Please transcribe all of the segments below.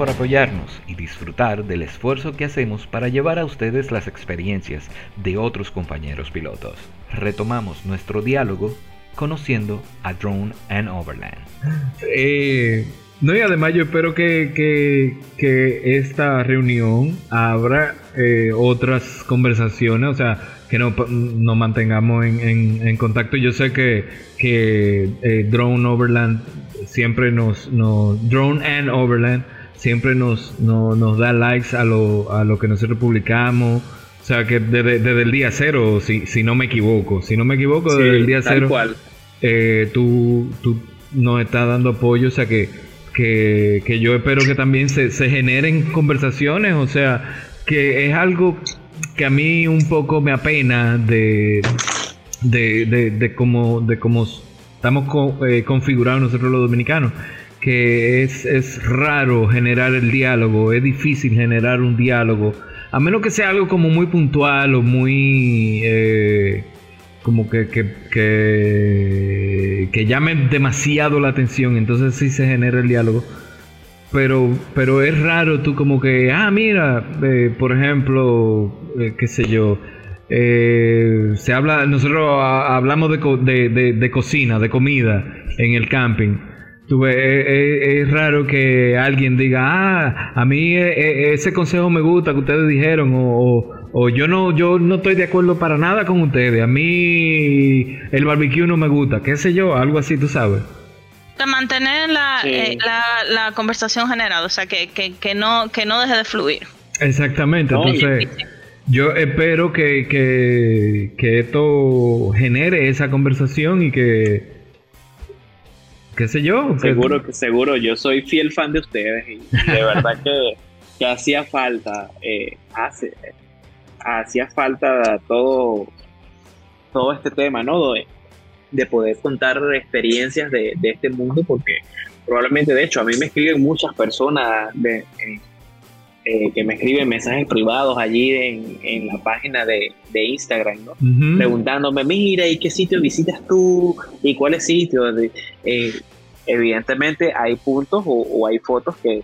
por apoyarnos y disfrutar del esfuerzo que hacemos para llevar a ustedes las experiencias de otros compañeros pilotos. Retomamos nuestro diálogo conociendo a Drone and Overland. Eh, no, y además yo espero que, que, esta reunión abra eh, otras conversaciones, o sea, que nos no mantengamos en, en, contacto. Yo sé que, que eh, Drone Overland siempre nos, nos, Drone and Overland siempre nos, nos da likes a lo, a lo que nosotros publicamos. O sea, que desde, el día cero, si, si no me equivoco, si no me equivoco, desde el día cero, eh, tú, tú nos estás dando apoyo, o sea que que, yo espero que también se, generen conversaciones, o sea, que es algo que a mí un poco me apena de, de, de, cómo, de cómo estamos eh, configurados nosotros los dominicanos, que es, es raro generar el diálogo, es difícil generar un diálogo, a menos que sea algo como muy puntual o muy... Eh, como que, que, que, llame demasiado la atención, entonces sí se genera el diálogo. Pero, pero es raro tú como que, ah, mira, eh, por ejemplo, eh, qué sé yo, eh, se habla, nosotros hablamos de, de, de, cocina, de comida en el camping. Tú es, raro que alguien diga, ah, a mí ese consejo me gusta que ustedes dijeron, o o yo no yo no estoy de acuerdo para nada con ustedes. A mí el barbecue no me gusta, qué sé yo, algo así, tú sabes. De mantener la, eh, la, conversación generada, o sea, que, que, no, que no deje de fluir. Exactamente, entonces yo espero que, que, esto genere esa conversación y que, qué sé yo. Seguro, que, seguro, yo soy fiel fan de ustedes y de verdad que, que hacía falta, eh, hace, hacía falta todo, todo este tema, ¿no? De, de poder contar experiencias de, este mundo, porque probablemente, de hecho, a mí me escriben muchas personas de, eh, que me escriben mensajes privados allí en, la página de, Instagram, ¿no? Preguntándome, mira, ¿y qué sitio visitas tú? ¿Y cuáles sitios? Eh, evidentemente hay puntos o, o, hay fotos que,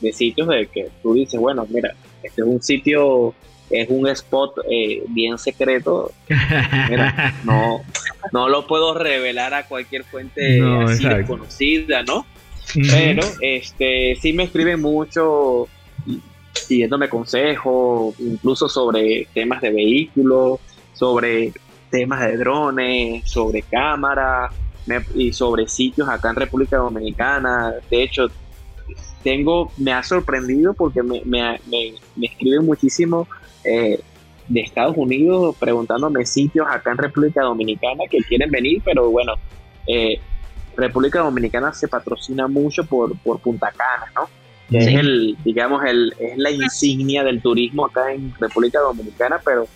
de sitios de que tú dices, bueno, mira, este es un sitio es un spot eh, bien secreto. no, no lo puedo revelar a cualquier fuente así desconocida, ¿no? Pero este sí me escriben mucho pidiéndome consejos, incluso sobre temas de vehículos, sobre temas de drones, sobre cámaras y sobre sitios acá en República Dominicana. De hecho, tengo, me ha sorprendido porque me, me, me, me escriben muchísimo eh, de Estados Unidos preguntándome sitios acá en República Dominicana que quieren venir, pero bueno, eh, República Dominicana se patrocina mucho por, por Punta Cana, ¿no? es el, digamos, el, es la insignia del turismo acá en República Dominicana, pero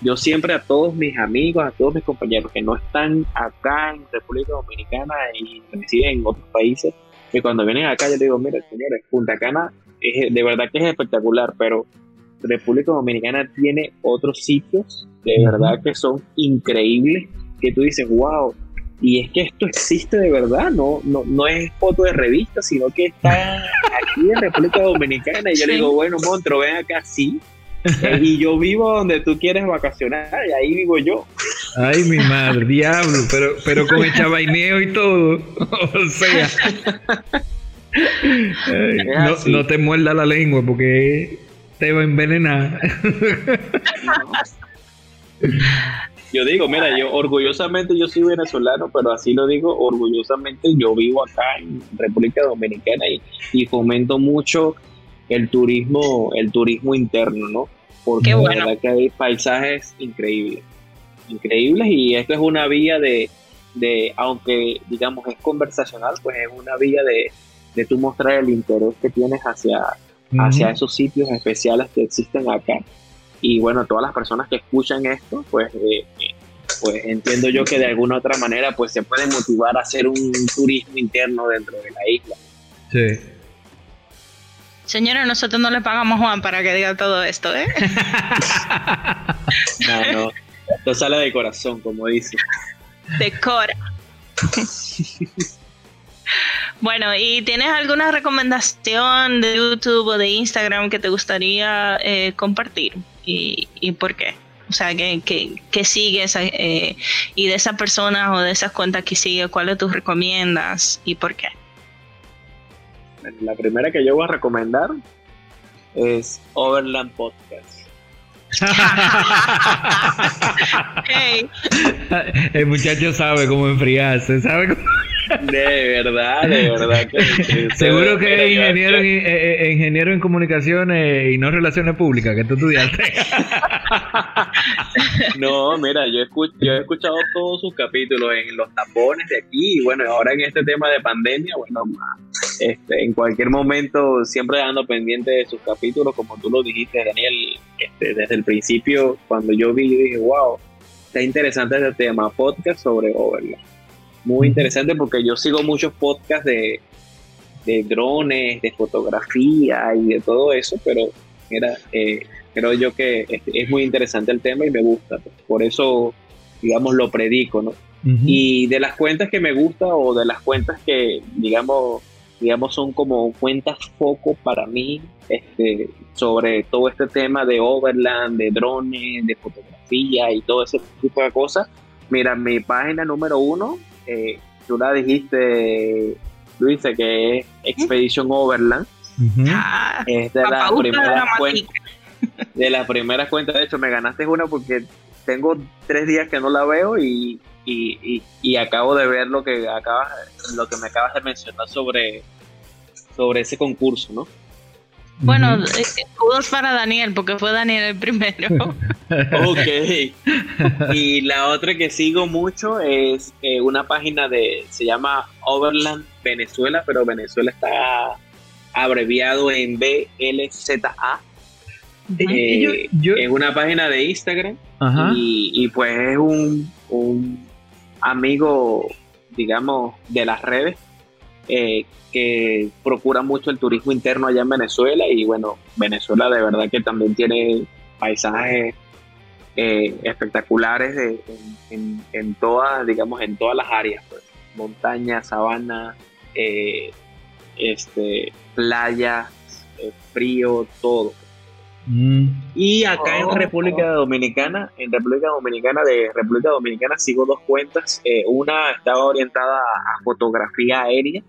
yo siempre a todos mis amigos, a todos mis compañeros que no están acá en República Dominicana y residen en otros países, que cuando vienen acá yo les digo, mira, señores, Punta Cana es, de verdad que es espectacular, pero República Dominicana tiene otros sitios de verdad que son increíbles, que tú dices, wow, y es que esto existe de verdad, no, no, no es foto de revista, sino que está aquí en República Dominicana. Y yo le digo, bueno, Montro, ven acá, sí. Eh, y yo vivo donde tú quieres vacacionar, y ahí vivo yo. Ay, mi madre, diablo, pero, pero con el chavaineo y todo. o sea. no, no, te muerda la lengua porque te va a envenenar. Yo digo, mira, yo orgullosamente yo soy venezolano, pero así lo digo, orgullosamente yo vivo acá en República Dominicana y, fomento mucho el turismo, el turismo interno, ¿no? Porque la verdad que hay paisajes increíbles, increíbles y esto es una vía de, de aunque digamos es conversacional, pues es una vía de, de tú mostrar el interés que tienes hacia, hacia esos sitios especiales que existen acá. Y bueno, todas las personas que escuchan esto, pues, eh, eh, pues entiendo yo que de alguna otra manera pues se pueden motivar a hacer un turismo interno dentro de la isla. Sí. Señora, nosotros no le pagamos a Juan para que diga todo esto, ¿eh? no, no. Esto sale de corazón, como dice. Decora. Bueno, ¿y tienes alguna recomendación de YouTube o de Instagram que te gustaría eh, compartir? ¿Y, ¿Y, por qué? O sea, que, que, sigues eh, y de esa persona o de esas cuentas que sigue, ¿cuáles tú recomiendas y por qué? La primera que yo voy a recomendar es Overland Podcast. El muchacho sabe cómo enfriarse, sabe cómo... De verdad, de verdad. Que, Seguro que es ingeniero, en, eh, eh, ingeniero en comunicaciones y no relaciones públicas, que tú estudiaste. no, mira, yo, yo he escuchado todos sus capítulos en los tapones de aquí y bueno, ahora en este tema de pandemia, bueno, este, en cualquier momento siempre dando pendiente de sus capítulos, como tú lo dijiste, Daniel, este, desde el principio, cuando yo vi, dije, wow, está interesante este tema, podcast sobre Overland muy interesante porque yo sigo muchos podcasts de, drones, de fotografía y de todo eso, pero mira, eh, creo yo que es, muy interesante el tema y me gusta. Por eso, digamos, lo predico, ¿no? Y de las cuentas que me gusta o de las cuentas que, digamos, digamos son como cuentas foco para mí este, sobre todo este tema de overland, de drones, de fotografía y todo ese tipo de cosas. Mira, mi página número uno eh, tú la dijiste, Luis, que es Expedition Overland. Ah, es de las primeras cuentas. De las primeras cuentas, de hecho, me ganaste una porque tengo tres días que no la veo y, y, acabo de ver lo que acabas, lo que me acabas de mencionar sobre, sobre ese concurso, ¿no? Bueno, escudos para Daniel, porque fue Daniel el primero. ok. Y la otra que sigo mucho es eh, una página de, se llama Overland Venezuela, pero Venezuela está abreviado en BLZA. Eh, es una página de Instagram y, y, pues es un, un amigo, digamos, de las redes eh, que procura mucho el turismo interno allá en Venezuela y bueno, Venezuela de verdad que también tiene paisajes eh, espectaculares en, todas, digamos, en todas las áreas, pues. montaña, sabana, eh, este, playa, frío, todo. Mm. Y acá en oh. República Dominicana, en República Dominicana de República Dominicana sigo dos cuentas. una estaba orientada a fotografía aérea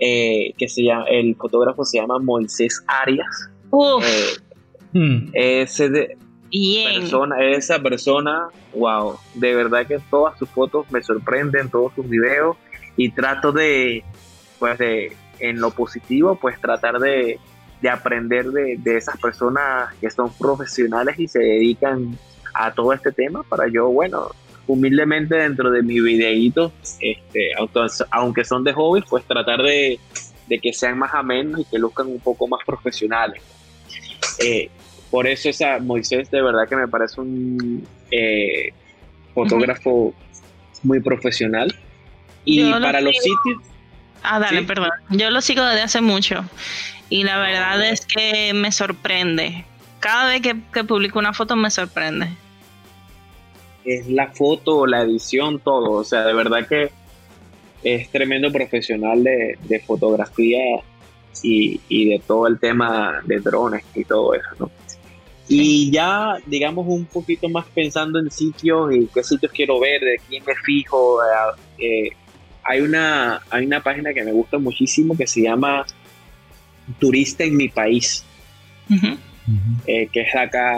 eh, que se llama, el fotógrafo se llama Moisés Arias. Eh, hmm. ese persona, esa persona, wow, de verdad que todas sus fotos me sorprenden, todos sus videos y trato de, pues de, en lo positivo, pues tratar de, de aprender de, de esas personas que son profesionales y se dedican a todo este tema para yo, bueno, humildemente dentro de mi videíto, este, aunque son de hobby, pues tratar de, que sean más amenos y que luzcan un poco más profesionales. Eh, por eso esa Moisés de verdad que me parece un eh, fotógrafo muy profesional. Y para los sitios... Ah, dale, perdón. Yo lo sigo desde hace mucho. Y la verdad es que me sorprende. Cada vez que, que publico una foto me sorprende es la foto, la edición, todo. O sea, de verdad que es tremendo profesional de, fotografía y, de todo el tema de drones y todo eso, ¿no? Y ya, digamos, un poquito más pensando en sitios y qué sitios quiero ver, de quién me fijo. Eh, hay, una, hay una página que me gusta muchísimo que se llama Turista en mi país. Eh, que es acá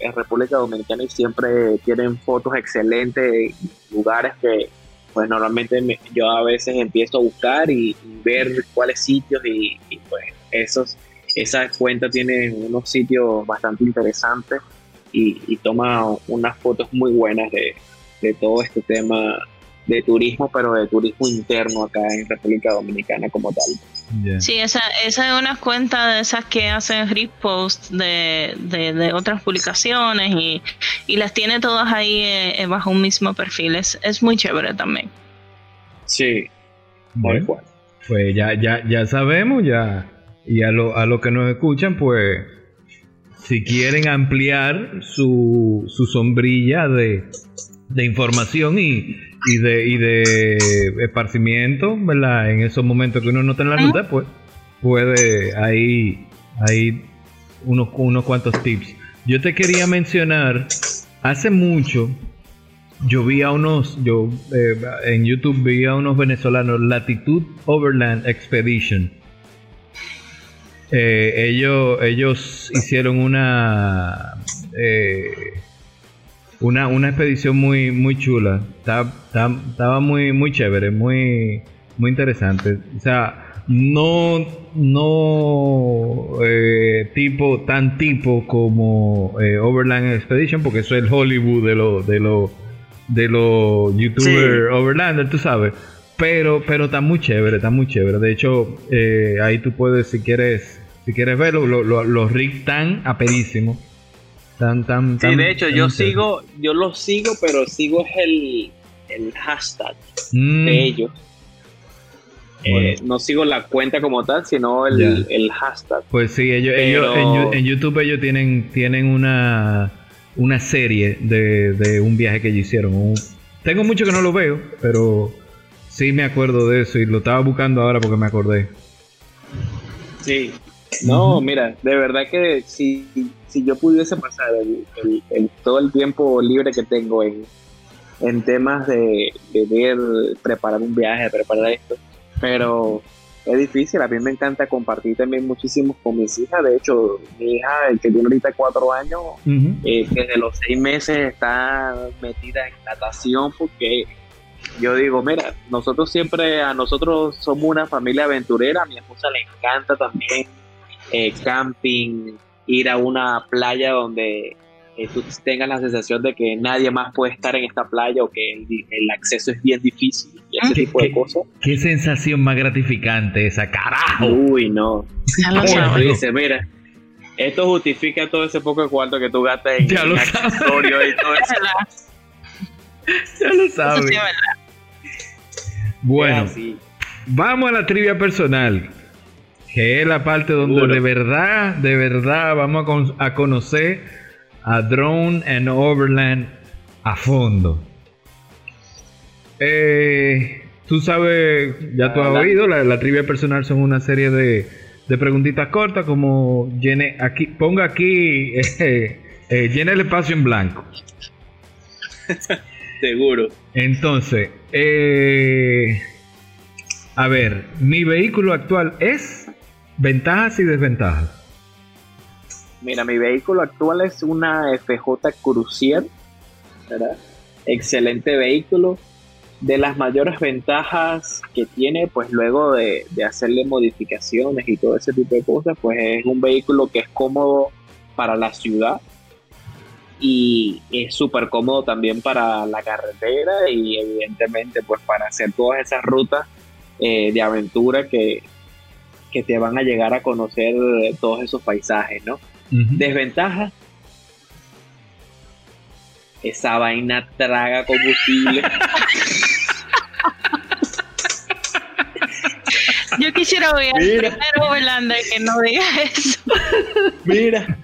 en República Dominicana y siempre tienen fotos excelentes lugares que pues normalmente yo a veces empiezo a buscar y, ver cuáles sitios y, pues esos esa cuenta tiene unos sitios bastante interesantes y, toma unas fotos muy buenas de, de todo este tema de turismo, pero de turismo interno acá en República Dominicana como tal. Sí, esa, esa es una cuenta de esas que hacen repost de, de, otras publicaciones y, y, las tiene todas ahí eh, eh, bajo un mismo perfil. Es, es muy chévere también. Sí, muy bueno. Pues ya, ya, ya sabemos, ya. Y a lo, a lo que nos escuchan, pues, si quieren ampliar su, su sombrilla de de información y, y, de, y de esparcimiento, ¿verdad? En esos momentos que uno no está en la ruta, pues puede ahí, ahí unos, unos cuantos tips. Yo te quería mencionar, hace mucho, yo vi a unos, yo eh, en YouTube vi a unos venezolanos, Latitud Overland Expedition. Eh, ellos, ellos hicieron una, eh, una, una expedición muy, muy chula. Estaba, estaba, muy, muy chévere, muy, muy interesante. O sea, no, no eh, tipo, tan tipo como eh, Overland Expedition, porque eso es el Hollywood de los de los de los youtubers Overlander, tú sabes. Pero, pero está muy chévere, está muy chévere. De hecho, eh, ahí tú puedes, si quieres, si quieres verlo, los rigs están aperísimos. Tan, tan, sí, de hecho, yo sigo, yo los sigo, pero sigo el, el hashtag mm. de ellos. Eh, no sigo la cuenta como tal, sino el, el hashtag. Pues sí, ellos, en, YouTube ellos tienen, tienen una, una serie de, de un viaje que ellos hicieron. tengo mucho que no lo veo, pero sí me acuerdo de eso y lo estaba buscando ahora porque me acordé. Sí, no, mira, de verdad que si, si yo pudiese pasar el, todo el tiempo libre que tengo en, en temas de, de ver, preparar un viaje, preparar esto, pero es difícil. A mí me encanta compartir también muchísimo con mis hijas. De hecho, mi hija, que tiene ahorita cuatro años, eh, desde los seis meses está metida en natación porque yo digo, mira, nosotros siempre, a nosotros somos una familia aventurera. A mi esposa le encanta también eh, camping, ir a una playa donde eh, tú tengas la sensación de que nadie más puede estar en esta playa o que el, acceso es bien difícil y ese tipo de cosas. Qué sensación más gratificante esa, carajo. Uy, no. Ya Dice, mira, esto justifica todo ese poco de cuarto que tú gastas en, ya lo accesorio y todo eso. ya lo sabes. bueno, vamos a la trivia personal que es la parte donde de verdad, de verdad vamos a, a conocer a Drone and Overland a fondo. Eh, tú sabes, ya tú has oído, la, trivia personal son una serie de, de preguntitas cortas como llene aquí, ponga aquí, eh, eh, llene el espacio en blanco. Seguro. Entonces, a ver, mi vehículo actual es ventajas y desventajas. Mira, mi vehículo actual es una FJ Crucier, ¿verdad? Excelente vehículo. De las mayores ventajas que tiene, pues luego de, hacerle modificaciones y todo ese tipo de cosas, pues es un vehículo que es cómodo para la ciudad y es súper cómodo también para la carretera y evidentemente pues para hacer todas esas rutas eh, de aventura que, que te van a llegar a conocer todos esos paisajes, ¿no? Desventaja. Esa vaina traga combustible. Yo quisiera oír primero Holanda que no diga eso. Mira,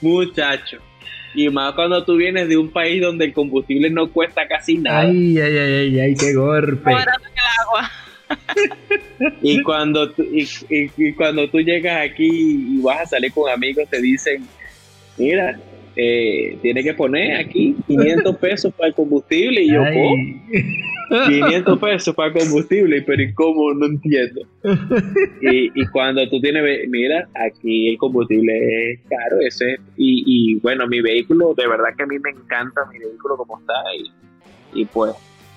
muchacho. Y más cuando tú vienes de un país donde el combustible no cuesta casi nada. Ay, ay, ay, ay, qué golpe. el agua y cuando tú, y, cuando tú llegas aquí y vas a salir con amigos, te dicen, mira, eh, tiene que poner aquí 500 pesos para el combustible y yo, ¿cómo? 500 pesos para el combustible, pero ¿y cómo? No entiendo. Y, cuando tú tienes, mira, aquí el combustible es caro, ese y, y bueno, mi vehículo, de verdad que a mí me encanta mi vehículo como está y, y pues,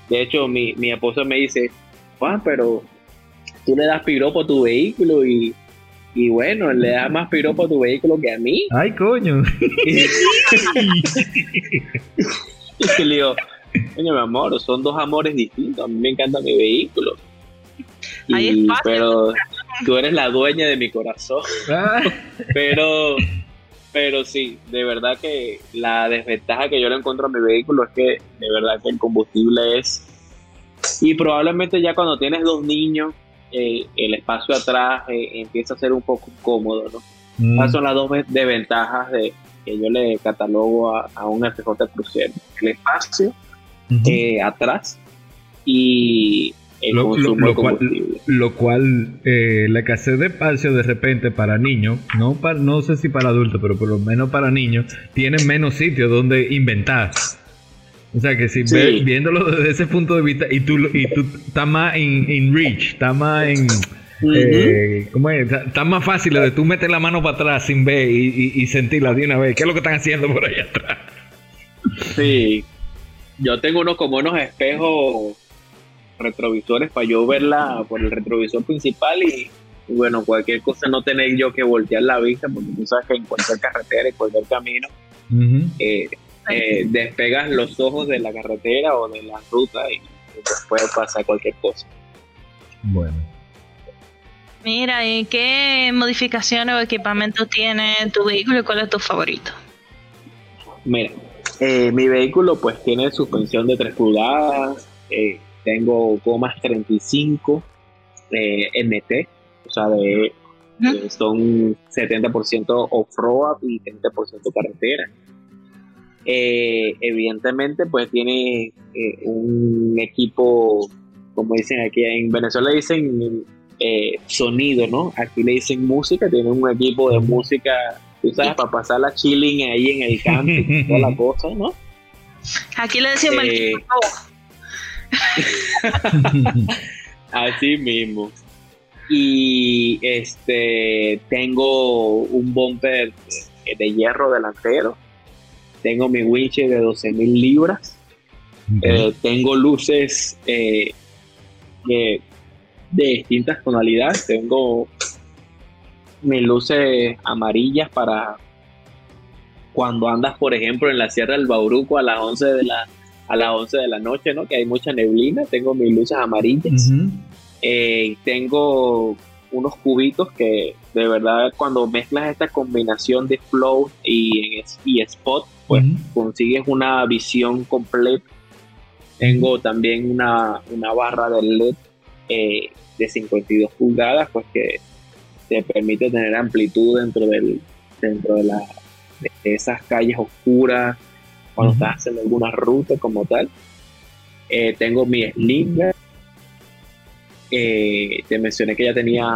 de hecho mi, mi esposa me dice, Juan, pero tú le das piropo a tu vehículo y, y bueno, le das más piropo a tu vehículo que a mí. Ay, coño. y le digo, coño, mi amor, son dos amores distintos. A mí me encanta mi vehículo. Y, pero tú eres la dueña de mi corazón. Ah. pero, pero sí, de verdad que la desventaja que yo le encuentro a mi vehículo es que de verdad que el combustible es y probablemente ya cuando tienes dos niños, eh, el espacio atrás eh, empieza a ser un poco incómodo, ¿no? Mm. Esas son las dos desventajas de, que yo le catalogo a, un FJ crucero. El espacio eh, atrás y el Lo, consumo lo de cual, combustible. lo cual eh, la escasez de espacio de repente para niños, no para, no sé si para adultos, pero por lo menos para niños, tienen menos sitio donde inventar. O sea que si Sí. ve- viéndolo desde ese punto de vista y tú, y tú estás más en, reach, estás más en... eh, ¿Cómo es? Está está más fácil de tú meter la mano para atrás sin ver y, y- y sentirla de una vez. ¿Qué es lo que están haciendo por allá atrás? Sí, yo tengo unos como unos espejos retrovisores para yo verla por el retrovisor principal y, y bueno, cualquier cosa no tener yo que voltear la vista porque tú sabes que en cualquier carretera, en cualquier camino, Ujú. eh, eh, despegas los ojos de la carretera o de la ruta y, pues puede pasar cualquier cosa. Bueno. Mira, ¿y qué modificaciones o equipamientos tiene tu vehículo y cuál es tu favorito? Mira, eh, mi vehículo pues tiene suspensión de 3 pulgadas, eh, tengo gomas 35 eh, MT, o sea, de, eh, son 70% off-road y 30% carretera. Eh, evidentemente pues tiene eh, un equipo, como dicen aquí en Venezuela dicen eh, sonido, ¿no? Aquí le dicen música, tiene un equipo de música tú sabes, para pasar la chilling ahí en el camping, toda la cosa, ¿no? Aquí le decimos el Eh. Así mismo. Y este tengo un bumper de hierro delantero. Tengo mi winch de 12.000 libras. Eh, tengo luces eh, de, de distintas tonalidades. Tengo mis luces amarillas para cuando andas, por ejemplo, en la Sierra del Bauruco a las 11 de la, a las 11 de la noche, ¿no? Que hay mucha neblina. Tengo mis luces amarillas. Eh, tengo unos cubitos que de verdad cuando mezclas esta combinación de flow y, y spot, pues consigues una visión completa. Tengo también una, una barra de LED eh, de 52 pulgadas, pues que te permite tener amplitud dentro del dentro de, la, de esas calles oscuras cuando Ujú. estás haciendo alguna ruta como tal. Eh, tengo mi slinger. Eh, te mencioné que ya tenía,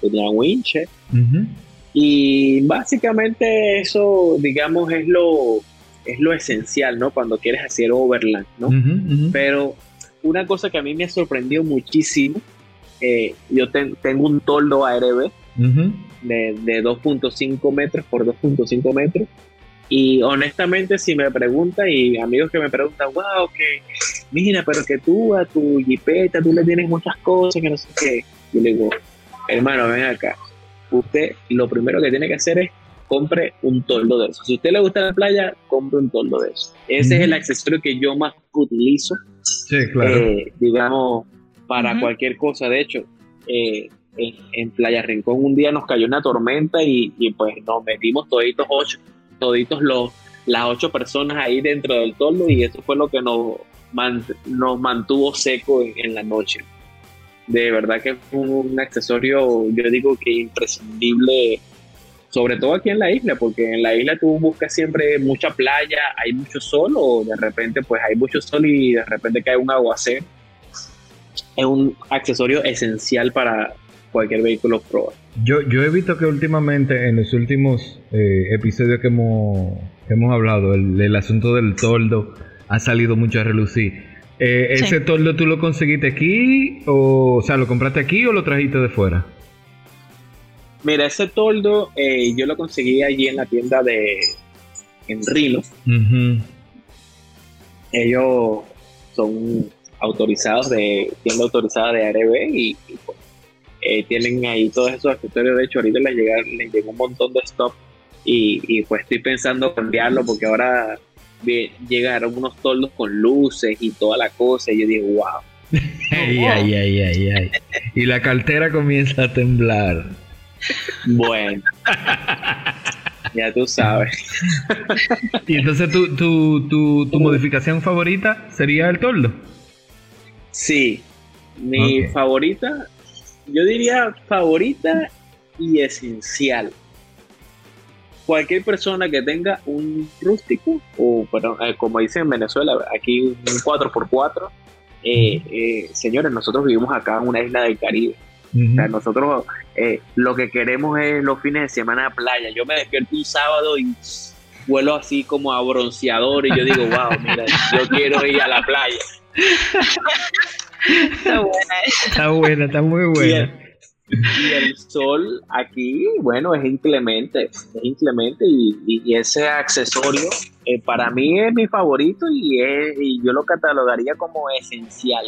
tenía winches. Ujú. Y básicamente eso, digamos, es lo, es lo esencial, ¿no? Cuando quieres hacer overland, ¿no? Pero una cosa que a mí me sorprendió muchísimo, eh, yo ten- tengo un toldo ARB de, de 2.5 metros por 2.5 metros. Y honestamente, si me preguntan, y amigos que me preguntan, wow, que mira, pero que tú a tu jipeta, tú le tienes muchas cosas, que no sé qué. Yo le digo, hermano, ven acá. Usted lo primero que tiene que hacer es compre un toldo de eso. Si a usted le gusta la playa, compre un toldo de eso. Ese es el accesorio que yo más utilizo Sí, claro. eh, digamos, para cualquier cosa. De hecho, eh, en, en Playa Rincón un día nos cayó una tormenta y, y, pues nos metimos toditos ocho, toditos los, las ocho personas ahí dentro del toldo y eso fue lo que nos, man- nos mantuvo seco en, la noche. De verdad que fue un accesorio, yo digo que imprescindible, sobre todo aquí en la isla, porque en la isla tú buscas siempre mucha playa, hay mucho sol o de repente pues hay mucho sol y de repente cae un aguacero. Es un accesorio esencial para cualquier vehículo pro. Yo, yo he visto que últimamente, en los últimos eh, episodios que hemos, hemos hablado, el asunto del toldo ha salido mucho a relucir. Eh, Sí. ¿Ese toldo tú lo conseguiste aquí? O, o sea, ¿lo compraste aquí o lo trajiste de fuera? Mira, ese toldo eh, yo lo conseguí allí en la tienda de en Rilo. Ujú. Ellos son autorizados de tienda autorizada de ARB y, y, pues, eh, tienen ahí todos esos accesorios. De hecho, ahorita les, llega, les llegó un montón de stock y, y, pues estoy pensando cambiarlo porque ahora llegaron unos toldos con luces y toda la cosa. Y yo digo, wow. Ay, ay, ay, ay, ay. Y la cartera comienza a temblar. Bueno, ya tú sabes. Y entonces tu, tu, tu, tu modificación favorita sería el toldo. Sí, mi favorita, yo diría favorita y esencial. Cualquier persona que tenga un rústico, o pero, eh, como dicen en Venezuela, aquí un 4x4, eh, eh, señores, nosotros vivimos acá en una isla del Caribe. O sea, nosotros eh, lo que queremos es los fines de semana a playa. Yo me despierto un sábado y vuelo así como a bronceador y yo digo, wow, mira, yo quiero ir a la playa. Está buena esa. Está buena, está muy buena. Y el sol aquí, bueno, es inclemente, es inclemente y, ese accesorio eh, para mí es mi favorito y, es- y yo lo catalogaría como esencial,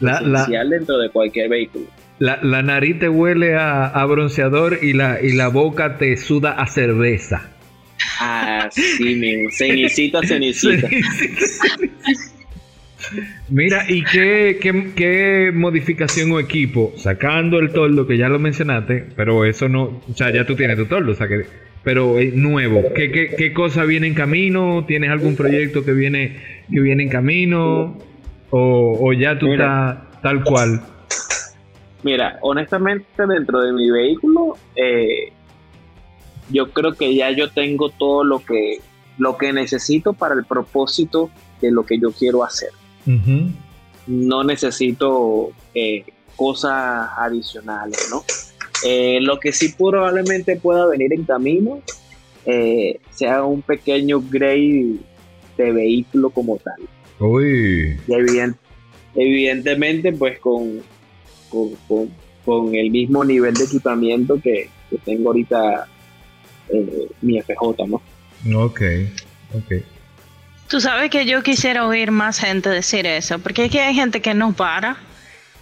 La, la, esencial dentro de cualquier vehículo. la, la nariz te huele a, a bronceador y la, y la boca te suda a cerveza. Así mismo, cenicita, cenicita. Sí, sí, sí. Mira, ¿y qué, qué, qué modificación o equipo? Sacando el toldo, que ya lo mencionaste, pero eso no, o sea, ya tú tienes tu toldo, o sea que, pero es nuevo. ¿Qué, qué, qué cosa viene en camino? ¿Tienes algún proyecto que viene, que viene en camino? ¿O, o ya tú estás tal cual? Mira, honestamente dentro de mi vehículo, eh, yo creo que ya yo tengo todo lo que, lo que necesito para el propósito de lo que yo quiero hacer. No necesito eh, cosas adicionales, ¿no? Eh, lo que sí probablemente pueda venir en camino eh, sea un pequeño upgrade de vehículo como tal. Uy, Y evident- evidentemente, pues con, con, con- con el mismo nivel de equipamiento que, que tengo ahorita eh, mi FJ, ¿no? ok, ok. Tú sabes que yo quisiera oír más gente decir eso, porque es que hay gente que no para.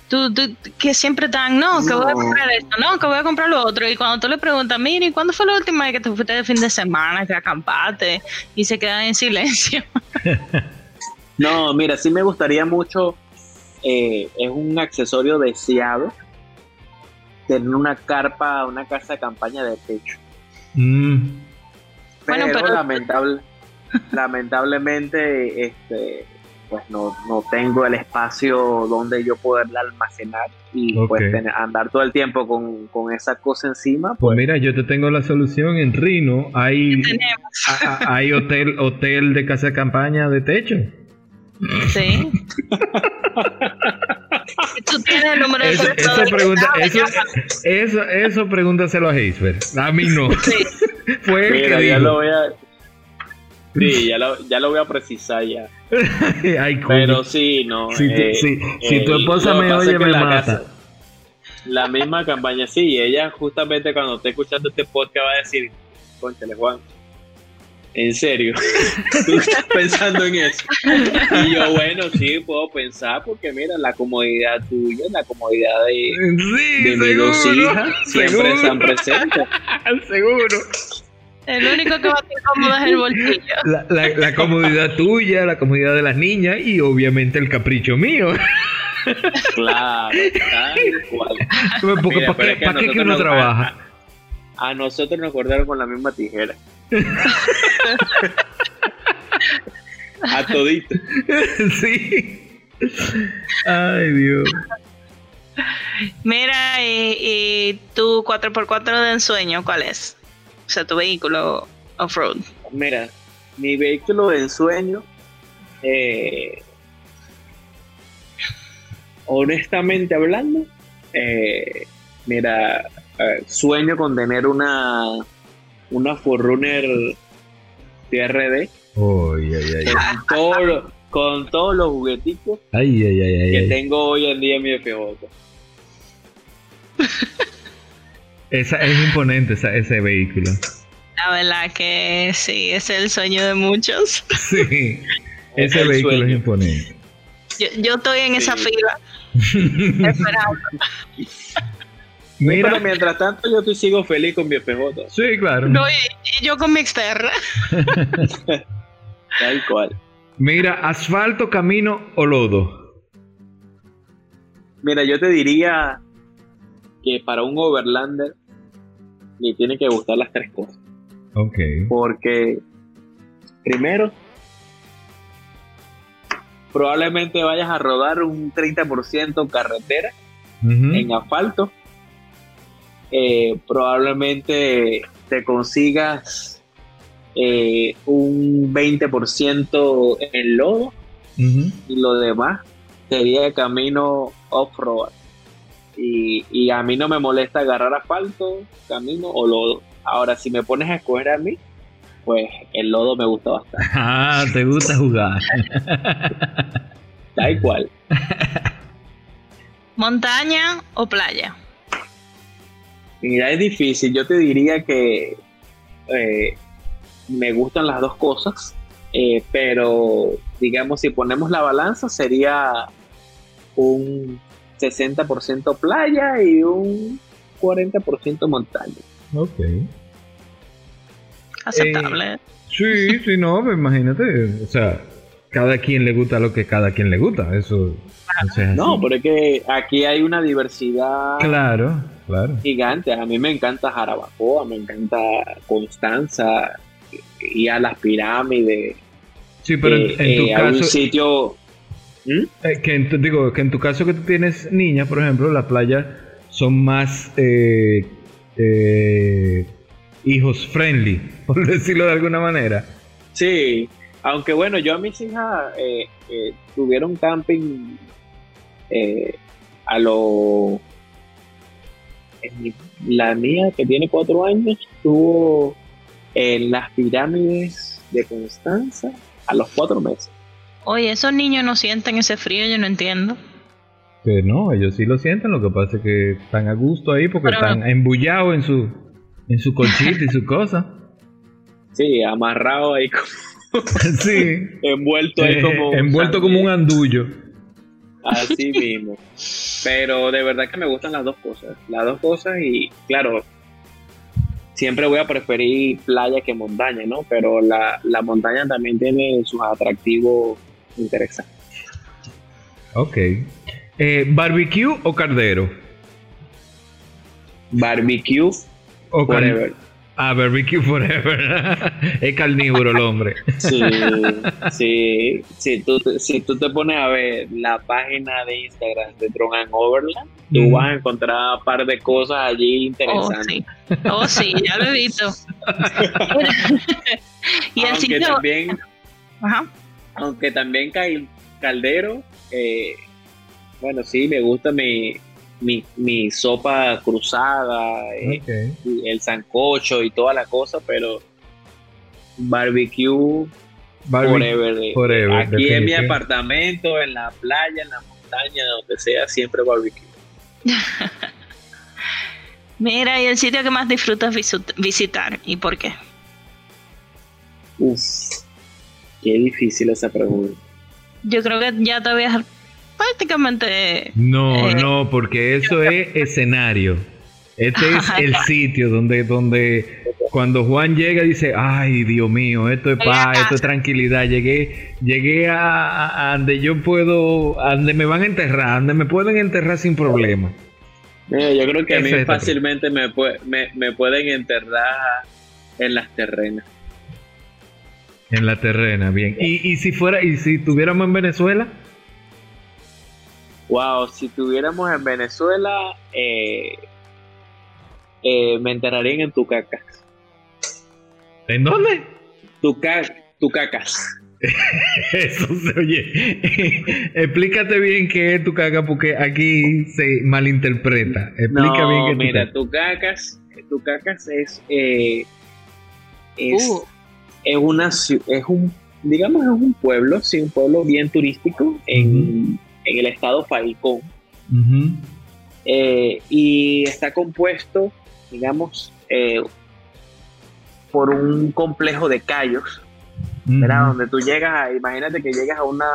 Tú, tú- que siempre están, no, que voy a comprar esto, no, que voy a comprar lo otro. Y cuando tú le preguntas, mire, ¿y cuándo fue la última vez que te fuiste de fin de semana, que acampaste? Y se quedan en silencio. No, mira, sí me gustaría mucho, eh, es un accesorio deseado, tener una carpa, una casa de campaña de techo. Mm, Bueno, pero, pero- lamentable, lamentablemente, este, pues no, no tengo el espacio donde yo poderla almacenar y pues tener- andar todo el tiempo con, con esa cosa encima, Pues pues mira, yo te tengo la solución en Rino. Hay, Tenemos, a- a- hay hotel, hotel de casa de campaña de techo. sí. Tú tienes el número de Eso, eso pregunta, Estado, eso, eso, eso pregúntaselo a Heisberg. A mí no. Sí. Fue el mira, que ya dijo. lo voy a... Sí, ya lo, ya lo voy a precisar ya. Ay. Pero sí, no. si, tu- eh, si- si tu esposa me oye, me la mata. casa- la misma campaña, sí, ella justamente cuando esté escuchando este podcast va a decir, conchale Juan, en serio, tú estás pensando en eso. Y yo, bueno, sí, puedo pensar porque mira, la comodidad tuya, la comodidad de, Sí, de mis dos hijas siempre seguro. están presentes. Seguro. El único que va a estar cómodo es el bolsillo. La, la- la comodidad tuya, la comodidad de las niñas y obviamente el capricho mío. Claro, tal cual. Porque Mira, ¿para qué, es que pa' qué que nosotros uno nos- trabaja? A, a nosotros nos cortaron con la misma tijera. a todito. sí. Ay, Dios. Mira, y, y tu 4x4 de ensueño, ¿cuál es? O sea, tu vehículo off-road. Mira, mi vehículo de ensueño, eh, honestamente hablando, eh, mira, eh, sueño con tener una, una Forerunner TRD Ay, ay, ay. con, todo lo- con todos los juguetitos Ay, ay, ay, ay, que ay. tengo hoy en día en mi FJ. Esa, es imponente esa- ese vehículo. La verdad que sí, es el sueño de muchos. Sí. Ese vehículo sueño. es imponente. Yo, yo estoy en esa fila esperando. Mira. Pero mientras tanto yo estoy sigo feliz con mi FJ, Sí, claro. No, y, y yo con mi externa. tal cual. Mira, asfalto, camino o lodo. Mira, yo te diría que para un overlander le tiene que gustar las tres cosas. Ok. Porque, primero, probablemente vayas a rodar un 30% carretera Ujú. en asfalto. Eh, probablemente te consigas eh, un 20% en lodo y lo demás sería camino off-road. Y, y, a mí no me molesta agarrar asfalto, camino o lodo. Ahora, si me pones a escoger a mí, pues el lodo me gusta bastante. Ah, te gusta jugar. Da igual. ¿Montaña o playa? Mira, es difícil. Yo te diría que eh, me gustan las dos cosas, eh, pero digamos, si ponemos la balanza, sería un 60% playa y un 40% montaña. Ok. Aceptable. Eh, sí, sí, no, imagínate. O sea, cada quien le gusta lo que cada quien le gusta. Eso, no, pero es que aquí hay una diversidad claro, claro. gigante. A mí me encanta Jarabacoa, me encanta Constanza y a las pirámides. Sí, pero en, eh, tu eh, caso. un sitio. ¿Mm? Eh, que en tu- digo, que en tu caso que tú tienes niña, por ejemplo, las playas son más eh, eh, hijos friendly, por decirlo de alguna manera. Sí, aunque bueno, yo a mis hijas tuvieron camping a lo... La mía, que tiene cuatro años, estuvo en las pirámides de Constanza a los cuatro meses. Oye, esos niños no sienten ese frío, yo no entiendo. Que no, ellos sí lo sienten, lo que pasa es que están a gusto ahí porque Pero- están embullados en su, en su colchita y su cosa. Sí, amarrado ahí, como- Sí. envuelto ahí Eh, como... envuelto como un andullo. Así mismo. Pero de verdad que me gustan las dos cosas. Las dos cosas y claro, siempre voy a preferir playa que montaña, ¿no? Pero la, la montaña también tiene sus atractivos interesantes. Ok. Eh, ¿Barbecue o cardero? Barbecue O forever. Ah, barbecue forever. es carnívoro el hombre. Sí, sí. Si tú, te- si tú te pones a ver la página de Instagram de Drone and Overland, tú Mm. vas a encontrar un par de cosas allí Oh, interesantes. sí. Oh, sí, ya lo he visto. y el Aunque sitio. también Ajá. Aunque también Cal- Caldero, eh, bueno, sí, me gusta mi, mi, mi sopa cruzada, eh, Ok. y el sancocho y toda la cosa, pero barbecue Barbe- forever. eh. forever, Aquí en mi apartamento, en la playa, en la montaña, donde sea, siempre barbecue. Mira, y el sitio que más disfrutas visitar, ¿y por qué? Uf, qué difícil esa pregunta. Yo creo que ya te habías prácticamente. No, Eh, no, porque eso es escenario. Este es el sitio donde, donde cuando Juan llega dice, ay Dios mío, esto es paz, esto es casa". tranquilidad. Llegué, llegué a, donde yo puedo, a donde me van a enterrar, donde me pueden enterrar sin problema. Mira, yo creo que a mí fácilmente me, me, me pueden enterrar en las terrenas. En la terrena, bien. Y, y si fuera, y si tuviéramos en Venezuela, Wow, si tuviéramos en Venezuela, eh, eh, me enterrarían en Tucacas. ¿en dónde? Tuca- Tucacas. Eso se oye. Explícate bien qué es tu caca, porque aquí se malinterpreta. Explica No, bien qué es tu mira, caca. Tucacas, Tucacas es, eh, es, Uh, es una es un, digamos, es un pueblo, sí, un pueblo bien turístico en, en el estado Falcón. Ujú. Eh, y está compuesto, digamos, eh, por un complejo de callos, ¿verdad? Ujú. Donde tú llegas, a- imagínate que llegas a una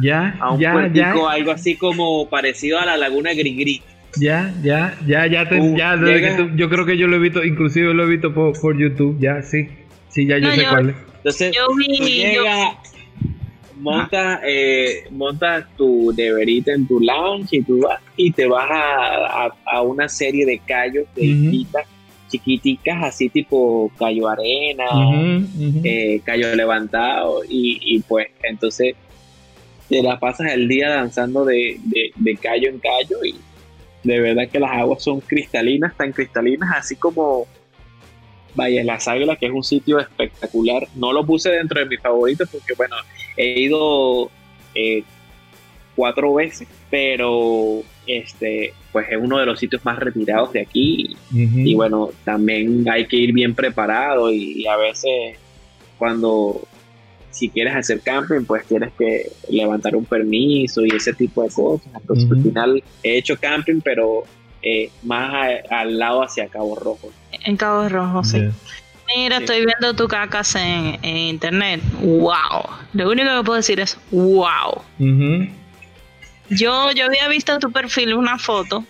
Ya, a un ya, puertico, ya, algo así como parecido a la laguna Grigri. ya, ya, ya, ya, te- Uh, ya, desde llega- que tú- yo creo que yo lo he visto, inclusive lo he visto por, por YouTube, ya, sí, sí, ya yo No, sé yo- cuál es. Entonces, Yo vi- tú yo- llegas, montas, eh, montas tu neverita en tu lounge y tú vas y te vas a, a- a una serie de callos de islitas chiquiticas, así tipo Cayo Arena, eh, Cayo Levantado y, y pues entonces te la pasas el día danzando de, de, de callo en callo y de verdad que las aguas son cristalinas, tan cristalinas así como Valle Las Águilas, que es un sitio espectacular. No lo puse dentro de mis favoritos porque, bueno, he ido eh, cuatro veces, pero este, pues es uno de los sitios más retirados de aquí. Y bueno, también hay que ir bien preparado y, a veces cuando si quieres hacer camping, pues tienes que levantar un permiso y ese tipo de cosas. Entonces, al final he hecho camping, pero eh, más al lado hacia Cabo Rojo. En Cabo Rojo, sí. Mira, estoy viendo tu cacas en, internet. ¡Wow! Lo único que puedo decir es ¡Wow! Yo, yo había visto en tu perfil una foto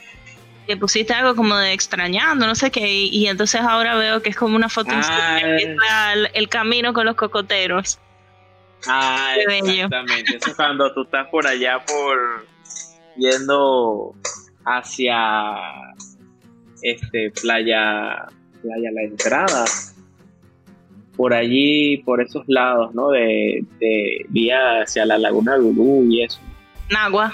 que pusiste algo como de extrañando, no sé qué, y, entonces ahora veo que es como una foto ah, el, el, camino con los cocoteros. Ah, exactamente. Eso es cuando tú estás por allá por yendo hacia este playa playa la entrada. Por allí por esos lados no de, de vía hacia la laguna Gurú y eso. Nagua.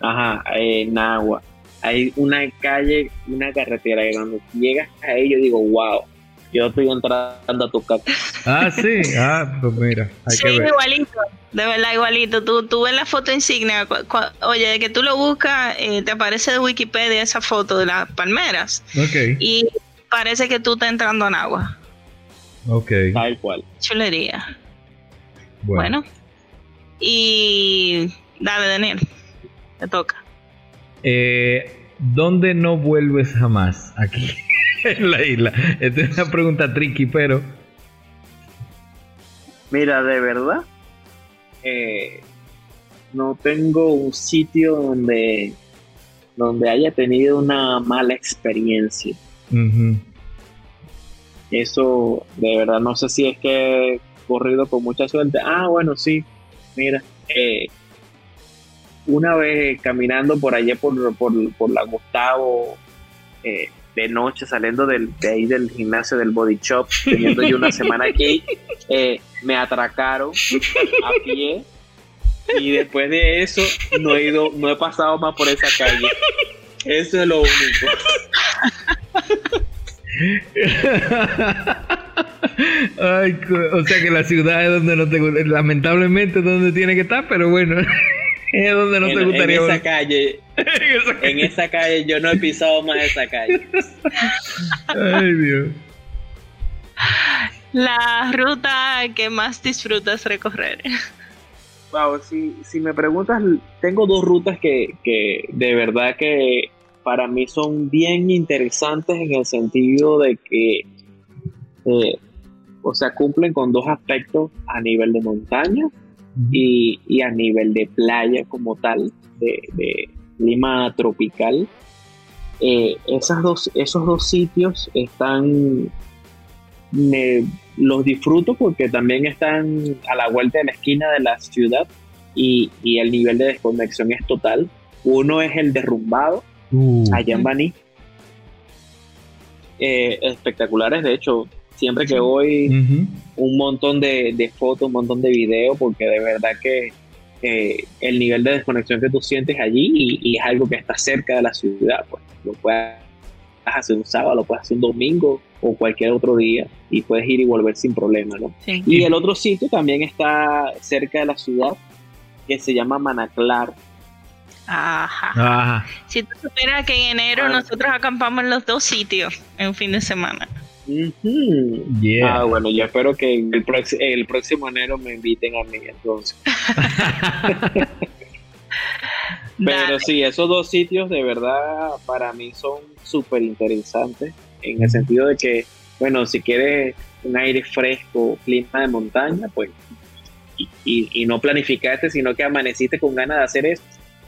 Ajá eh, Nagua. Hay una calle una carretera que cuando llegas a yo digo wow yo estoy entrando a tu casa. Ah, sí, ah, pues mira, hay sí, igualito, de verdad igualito. Tú, tú ves la foto insignia, oye, de que tú lo buscas, eh, te aparece de Wikipedia esa foto de las palmeras. Ok. Y parece que tú estás entrando en agua. Ok. Tal cual. Chulería. Bueno. Y dale, Daniel, te toca. Eh, ¿Dónde no vuelves jamás? Aquí. en la isla? Esta es una pregunta tricky, pero. Mira, de verdad, eh, no tengo un sitio donde, donde haya tenido una mala experiencia. Eso, de verdad, no sé si es que he corrido con mucha suerte. Ah, bueno, sí, mira, eh, una vez caminando por allá por, por, por la Gustavo, eh, de noche saliendo del, de ahí del gimnasio del Body Shop, teniendo yo una semana aquí, eh, me atracaron a pie y después de eso no he ido, no he pasado más por esa calle. Eso es lo único. O sea que la ciudad es donde no te lamentablemente donde tiene que estar, pero bueno. Es donde no te gustaría. En esa calle. en esa calle yo no he pisado más esa calle. Ay, Dios. La ruta que más disfrutas recorrer. Wow, si, si me preguntas, tengo dos rutas que, que de verdad que para mí son bien interesantes en el sentido de que, eh, o sea, cumplen con dos aspectos a nivel de montaña y, a nivel de playa como tal, de, clima tropical, eh, esas dos, esos dos sitios están, los disfruto porque también están a la vuelta de la esquina de la ciudad y, el nivel de desconexión es total. Uno es el derrumbado, uh. allá en Baní. Eh, espectaculares, de hecho, siempre que voy, un montón de, fotos, un montón de videos, porque de verdad que eh, el nivel de desconexión que tú sientes allí y, es algo que está cerca de la ciudad, pues lo puedes hacer un sábado, lo puedes hacer un domingo o cualquier otro día y puedes ir y volver sin problema, ¿no? Y el otro sitio también está cerca de la ciudad que se llama Manaclar. Ajá. Si tú supieras que en enero ah. nosotros acampamos en los dos sitios en un fin de semana. Ah, bueno, yo espero que el, el próximo enero me inviten a mí entonces. Pero sí, esos dos sitios de verdad para mí son súper interesantes en el sentido de que, bueno, si quieres un aire fresco, clima de montaña, pues, y, y, no planificaste, sino que amaneciste con ganas de hacer eso,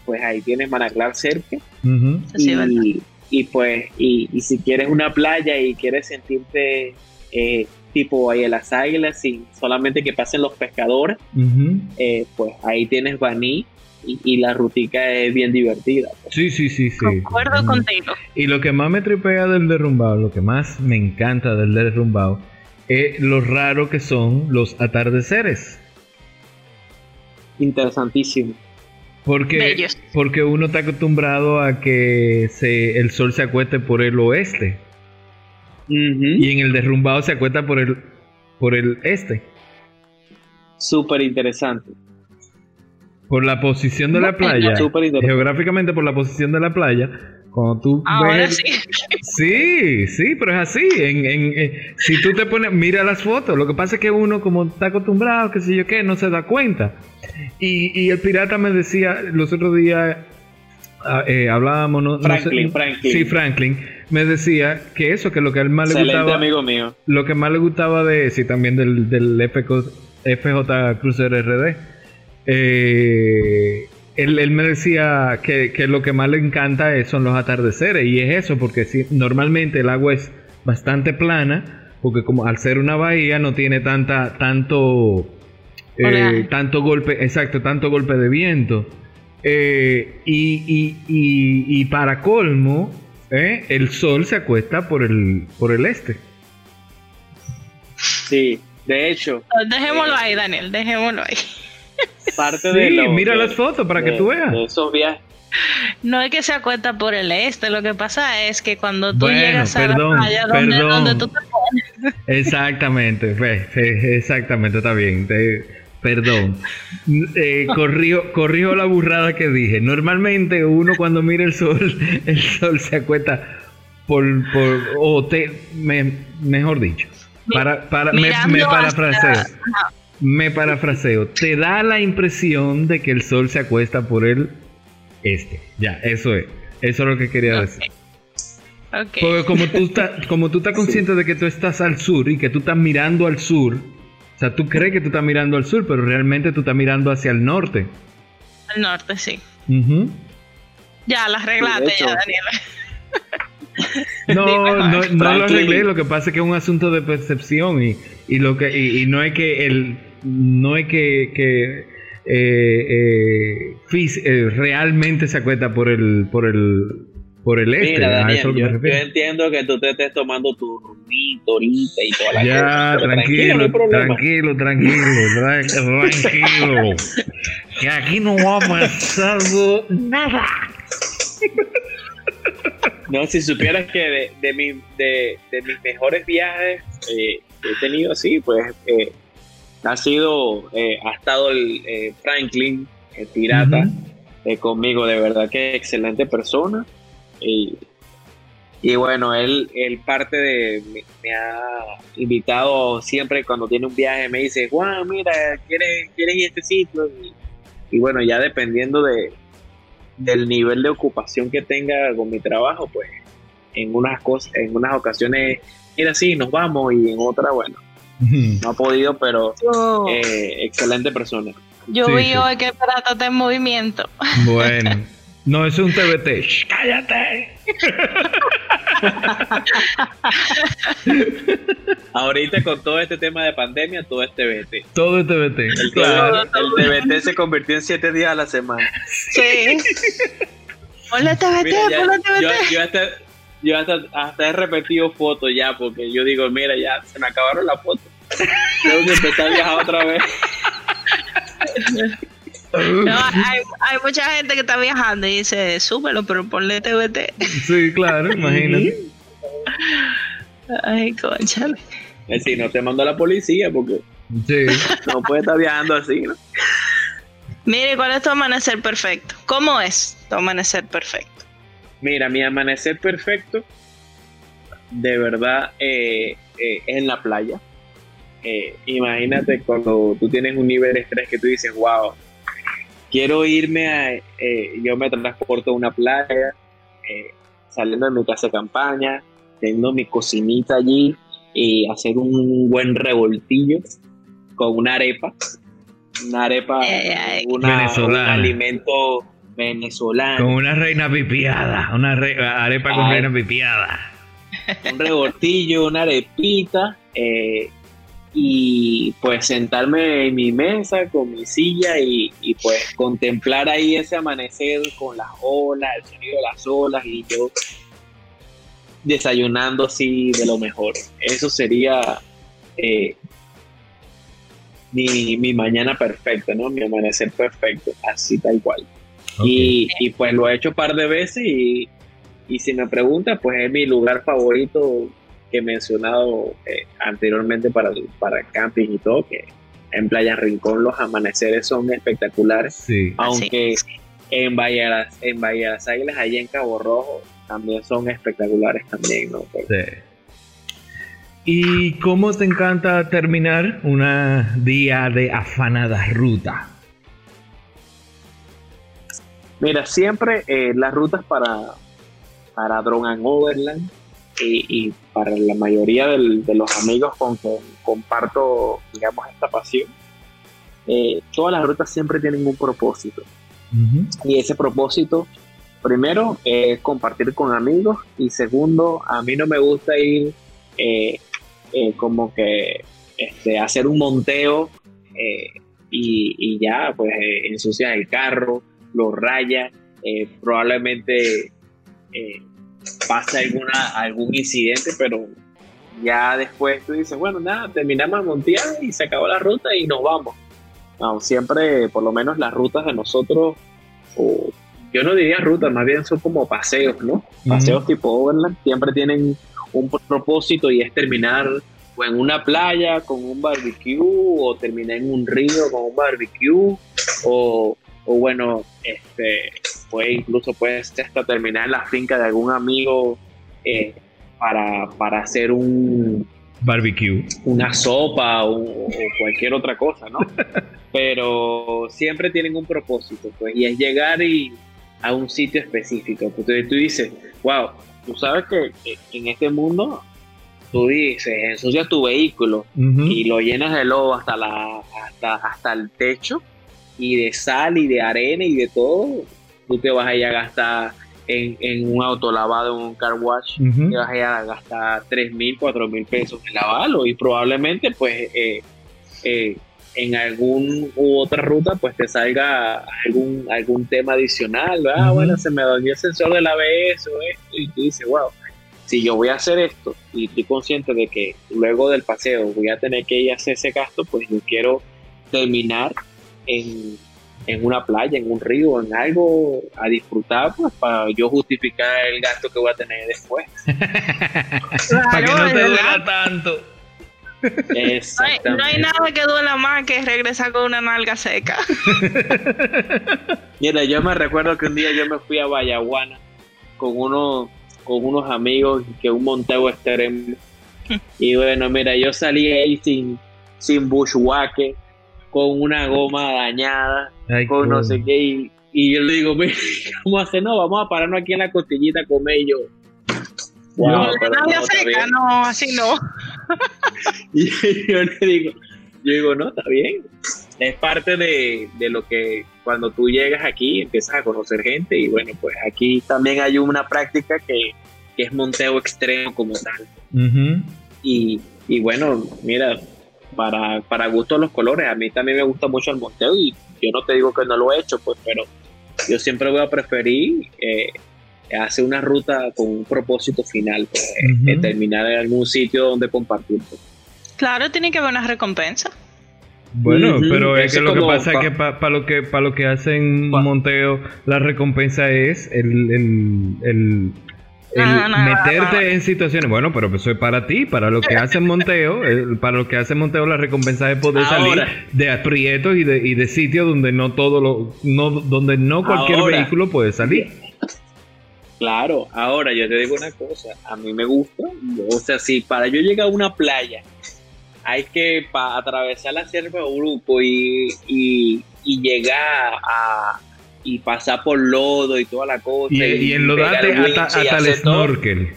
pues ahí tienes Manaclar cerca. y, y pues, y, si quieres una playa y quieres sentirte eh, tipo ahí en las águilas, sin solamente que pasen los pescadores, eh, pues ahí tienes Baní y, la rutica es bien divertida. Pues. Sí, sí, sí, sí. Concuerdo contigo. Y lo que más me tripea del derrumbado, lo que más me encanta del derrumbado, es lo raro que son los atardeceres. Interesantísimo. Porque, porque uno está acostumbrado a que se, el sol se acueste por el oeste. y en el derrumbado se acuesta por el, por el este. Súper interesante. Por la posición de la playa, geográficamente por la posición de la playa, cuando tú Ahora sí. Sí, sí, pero es así. En, en, si tú te pones, mira las fotos. Lo que pasa es que uno, como está acostumbrado, qué sé yo qué, no se da cuenta. Y, y el pirata me decía los otros días, ah, eh, hablábamos, no, Franklin, Franklin. Sí, Franklin. Me decía que eso, que lo que a él más le gustaba. amigo mío. Lo que más le gustaba de ese y también del, del FJ Cruiser RD. Eh, él, me decía que, lo que más le encanta es, son los atardeceres y es eso, porque si, normalmente el agua es bastante plana, porque como al ser una bahía no tiene tanta, tanto, eh, tanto golpe, exacto, tanto golpe de viento. Eh, y, y, para colmo, eh, el sol se acuesta por el, por el este. Sí, de hecho. Dejémoslo ahí, Daniel, dejémoslo ahí parte de lo, mira las fotos para que tú veas. esos viajes. No es que se acuesta por el este, lo que pasa es que cuando tú llegas a la playa donde, tú te pones. Exactamente, exactamente, está bien. Perdón. Eh, corrijo, la burrada que dije. Normalmente uno cuando mira el sol, el sol se acuesta por, por o te, mejor dicho, para, para, me, me parafraseo me parafraseo, te da la impresión de que el sol se acuesta por el este. Ya, eso es. Eso es lo que quería decir. Porque como tú, estás, como tú estás consciente de que tú estás al sur y que tú estás mirando al sur, o sea, tú crees que tú estás mirando al sur, pero realmente tú estás mirando hacia el norte. Al norte, sí. Ya, la arreglaste ya, Daniela. No, no, no lo arreglé, lo que pasa es que es un asunto de percepción y, y lo que y no es que el no es que, que eh, eh, eh, realmente se acuesta por el por el por el este. yo, entiendo que tú te estés tomando tu rumito ahorita y toda la Ya, tranquilo, tranquilo, tranquilo, tranquilo, que aquí no va a pasar nada. No, si supieras que de, de, mi, de, de mis mejores viajes eh, que he tenido así, pues eh, ha sido, eh, ha estado el eh, Franklin, el pirata, eh, conmigo, de verdad que excelente persona. Y, y bueno, él, él parte de, me, ha invitado siempre cuando tiene un viaje, me dice, Juan, mira, ¿quieres, quieres ir a este sitio? Y, bueno, ya dependiendo de, del nivel de ocupación que tenga con mi trabajo, pues en unas cosas, en unas ocasiones, mira, sí, nos vamos y en otra, bueno, no ha podido, pero eh, excelente persona. Yo vi hoy que Pirata está en movimiento. Bueno. No, es un TBT. ¡Cállate! Ahorita con todo este tema de pandemia, todo es TBT. Todo es TBT. El, claro. el TBT se convirtió en siete días a la semana. Sí. Ponle TBT, ponle TBT. Yo, yo, hasta, yo hasta, hasta, he repetido fotos ya, porque yo digo, mira, ya se me acabaron las fotos. Tengo que empezar a viajar otra vez. No, hay, hay, mucha gente que está viajando y dice, súbelo, pero ponle TBT. Sí, claro, imagínate. Ay, conchale. Es decir, no te mando a la policía porque sí. no puede estar viajando así, ¿no? Mire, ¿cuál es tu amanecer perfecto? ¿Cómo es tu amanecer perfecto? Mira, mi amanecer perfecto, de verdad, eh, eh, es en la playa. Eh, imagínate cuando tú tienes un nivel de estrés que tú dices, wow, quiero irme a, eh, yo me transporto a una playa, eh, saliendo de mi casa de campaña, teniendo mi cocinita allí y hacer un buen revoltillo con una arepa, una arepa, un alimento venezolano. Con una reina pipiada, una arepa con reina pipiada. Un revoltillo, una arepita, eh, y pues sentarme en mi mesa con mi silla y, pues contemplar ahí ese amanecer con las olas, el sonido de las olas y yo desayunando así de lo mejor. Eso sería eh, mi, mañana perfecta, ¿no? Mi amanecer perfecto, así tal cual. Y, pues lo he hecho un par de veces y, y si me preguntas, pues es mi lugar favorito que he mencionado eh, anteriormente para el, para el camping y todo, que en Playa Rincón los amaneceres son espectaculares. Sí. Aunque en Bahía, de las- en Bahía de las Águilas, allá en Cabo Rojo, también son espectaculares también, ¿no? Pues, Sí. ¿Y cómo te encanta terminar una día de afanada ruta? Mira, siempre eh, las rutas para, para Drone and Overland y, y para la mayoría del- de los amigos con que comparto, digamos, esta pasión, eh, todas las rutas siempre tienen un propósito. Y ese propósito, primero, es compartir con amigos y segundo, a mí no me gusta ir eh, eh, como que este, hacer un monteo eh, y, y ya, pues ensucias el carro, lo rayas, probablemente pasa alguna, algún incidente, pero ya después tú dices, bueno, nada, terminamos de montear y se acabó la ruta y nos vamos. No, siempre, por lo menos las rutas de nosotros, o yo no diría rutas, más bien son como paseos, ¿no? Paseos tipo Overland, siempre tienen un propósito y es terminar o en una playa con un barbecue, o terminar en un río con un barbecue, o, o bueno, este, puede incluso puede ser hasta terminar en la finca de algún amigo eh, para, para hacer un, Barbecue. una sopa o, o cualquier otra cosa, ¿no? Pero siempre tienen un propósito, pues, y es llegar y, a un sitio específico. Pues, Entonces tú dices, wow, tú sabes que, en este mundo, tú dices, ensucias tu vehículo y lo llenas de lodo hasta, la, hasta, hasta el techo y de sal y de arena y de todo, tú te vas a ir a gastar en, en un auto lavado, en un car wash, Ujú. te vas a ir a gastar 3 mil, 4 mil pesos en lavarlo y probablemente pues eh, eh, en algún u otra ruta pues te salga algún algún tema adicional, ah bueno se me dañó el sensor del ABS o esto y tú dices wow, si yo voy a hacer esto y estoy consciente de que luego del paseo voy a tener que ir a hacer ese gasto pues yo quiero terminar en, en una playa, en un río, en algo a disfrutar pues para yo justificar el gasto que voy a tener después. Para que no te duela tanto. No hay, Exactamente. no hay nada que duela más que regresar con una nalga seca. Mira, yo me recuerdo que un día yo me fui a Vallaguana con unos, con unos amigos que un monteo extremo. Y bueno, mira, yo salí ahí sin, sin bushwhacker, con una goma dañada, Ay, con no coño. sé qué. Y, y yo le digo, ¿cómo hace? No, vamos a pararnos aquí en la costillita a comer. Y yo, wow, no, está seca, no, así no. Y yo le digo, yo digo, no, está bien. Es parte de, de lo que cuando tú llegas aquí empiezas a conocer gente y bueno, pues aquí también hay una práctica que, que es monteo extremo como tal. Y, y bueno, mira, para, para gusto los colores, a mí también me gusta mucho el monteo y yo no te digo que no lo he hecho, pues, pero yo siempre voy a preferir eh, hacer una ruta con un propósito final, pues, eh, eh, terminar en algún sitio donde compartir. pues. Claro, tiene que haber una recompensa. Bueno, pero es eso que lo que pasa pa- es que para lo que para lo que hacen Pa- monteo, la recompensa es el, el, el, el No, no, meterte no. en situaciones. Bueno, pero eso es para ti, para lo que hacen monteo, el- para lo que hacen monteo la recompensa es poder Ahora. salir de aprietos y de, y de sitios donde no todo lo no donde no cualquier Ahora. vehículo puede salir. Claro, ahora yo te digo una cosa, a mí me gusta, o sea, si para yo llegar a una playa hay que pa- atravesar la selva de Uruco y, y, y llegar a y pasar por lodo y toda la cosa Y, y enlodarte pegar hasta, y hasta el todo, snorkel.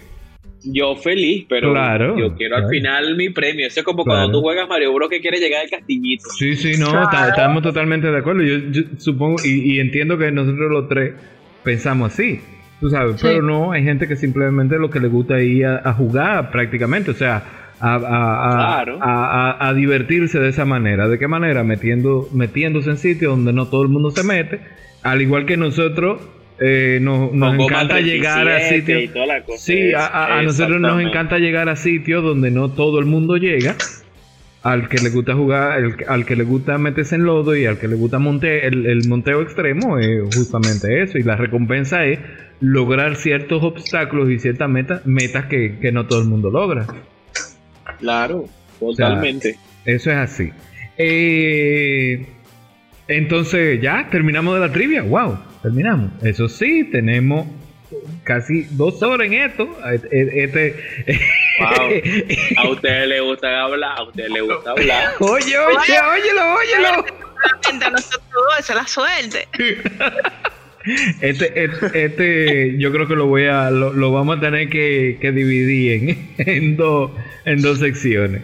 yo feliz, pero Claro, yo quiero claro. al final mi premio. Eso es como Claro. cuando tú juegas Mario Bros que quieres llegar al castillito. Sí, sí, no, estamos totalmente de acuerdo. Yo, yo supongo y, y entiendo que nosotros los tres pensamos así, tú sabes, Sí. pero no, hay gente que simplemente lo que le gusta es ir a, a jugar prácticamente, o sea, a, a- a- Claro. a- a- a divertirse de esa manera. ¿De qué manera? Metiendo, metiéndose en sitios donde no todo el mundo se mete, al igual que nosotros. eh, nos nos encanta llegar a 37 sitios. Sí, a, a- a nosotros nos encanta llegar a sitios donde no todo el mundo llega al que le gusta jugar, al que le gusta meterse en lodo y al que le gusta monte, el, monteo extremo es justamente eso. Y la recompensa es lograr ciertos obstáculos y ciertas metas, metas que, no todo el mundo logra. Claro, totalmente. eso es así. Eh, entonces, ya terminamos de la trivia. ¡Wow! Terminamos. Eso sí, tenemos casi dos horas en esto. Este, wow. A usted le gusta hablar, a usted le gusta hablar. Oye, oye, óyelo, óyelo. Esa es la suerte. Este, este, este, yo creo que lo voy a, lo, vamos a tener que, que dividir en, en, dos, en dos secciones.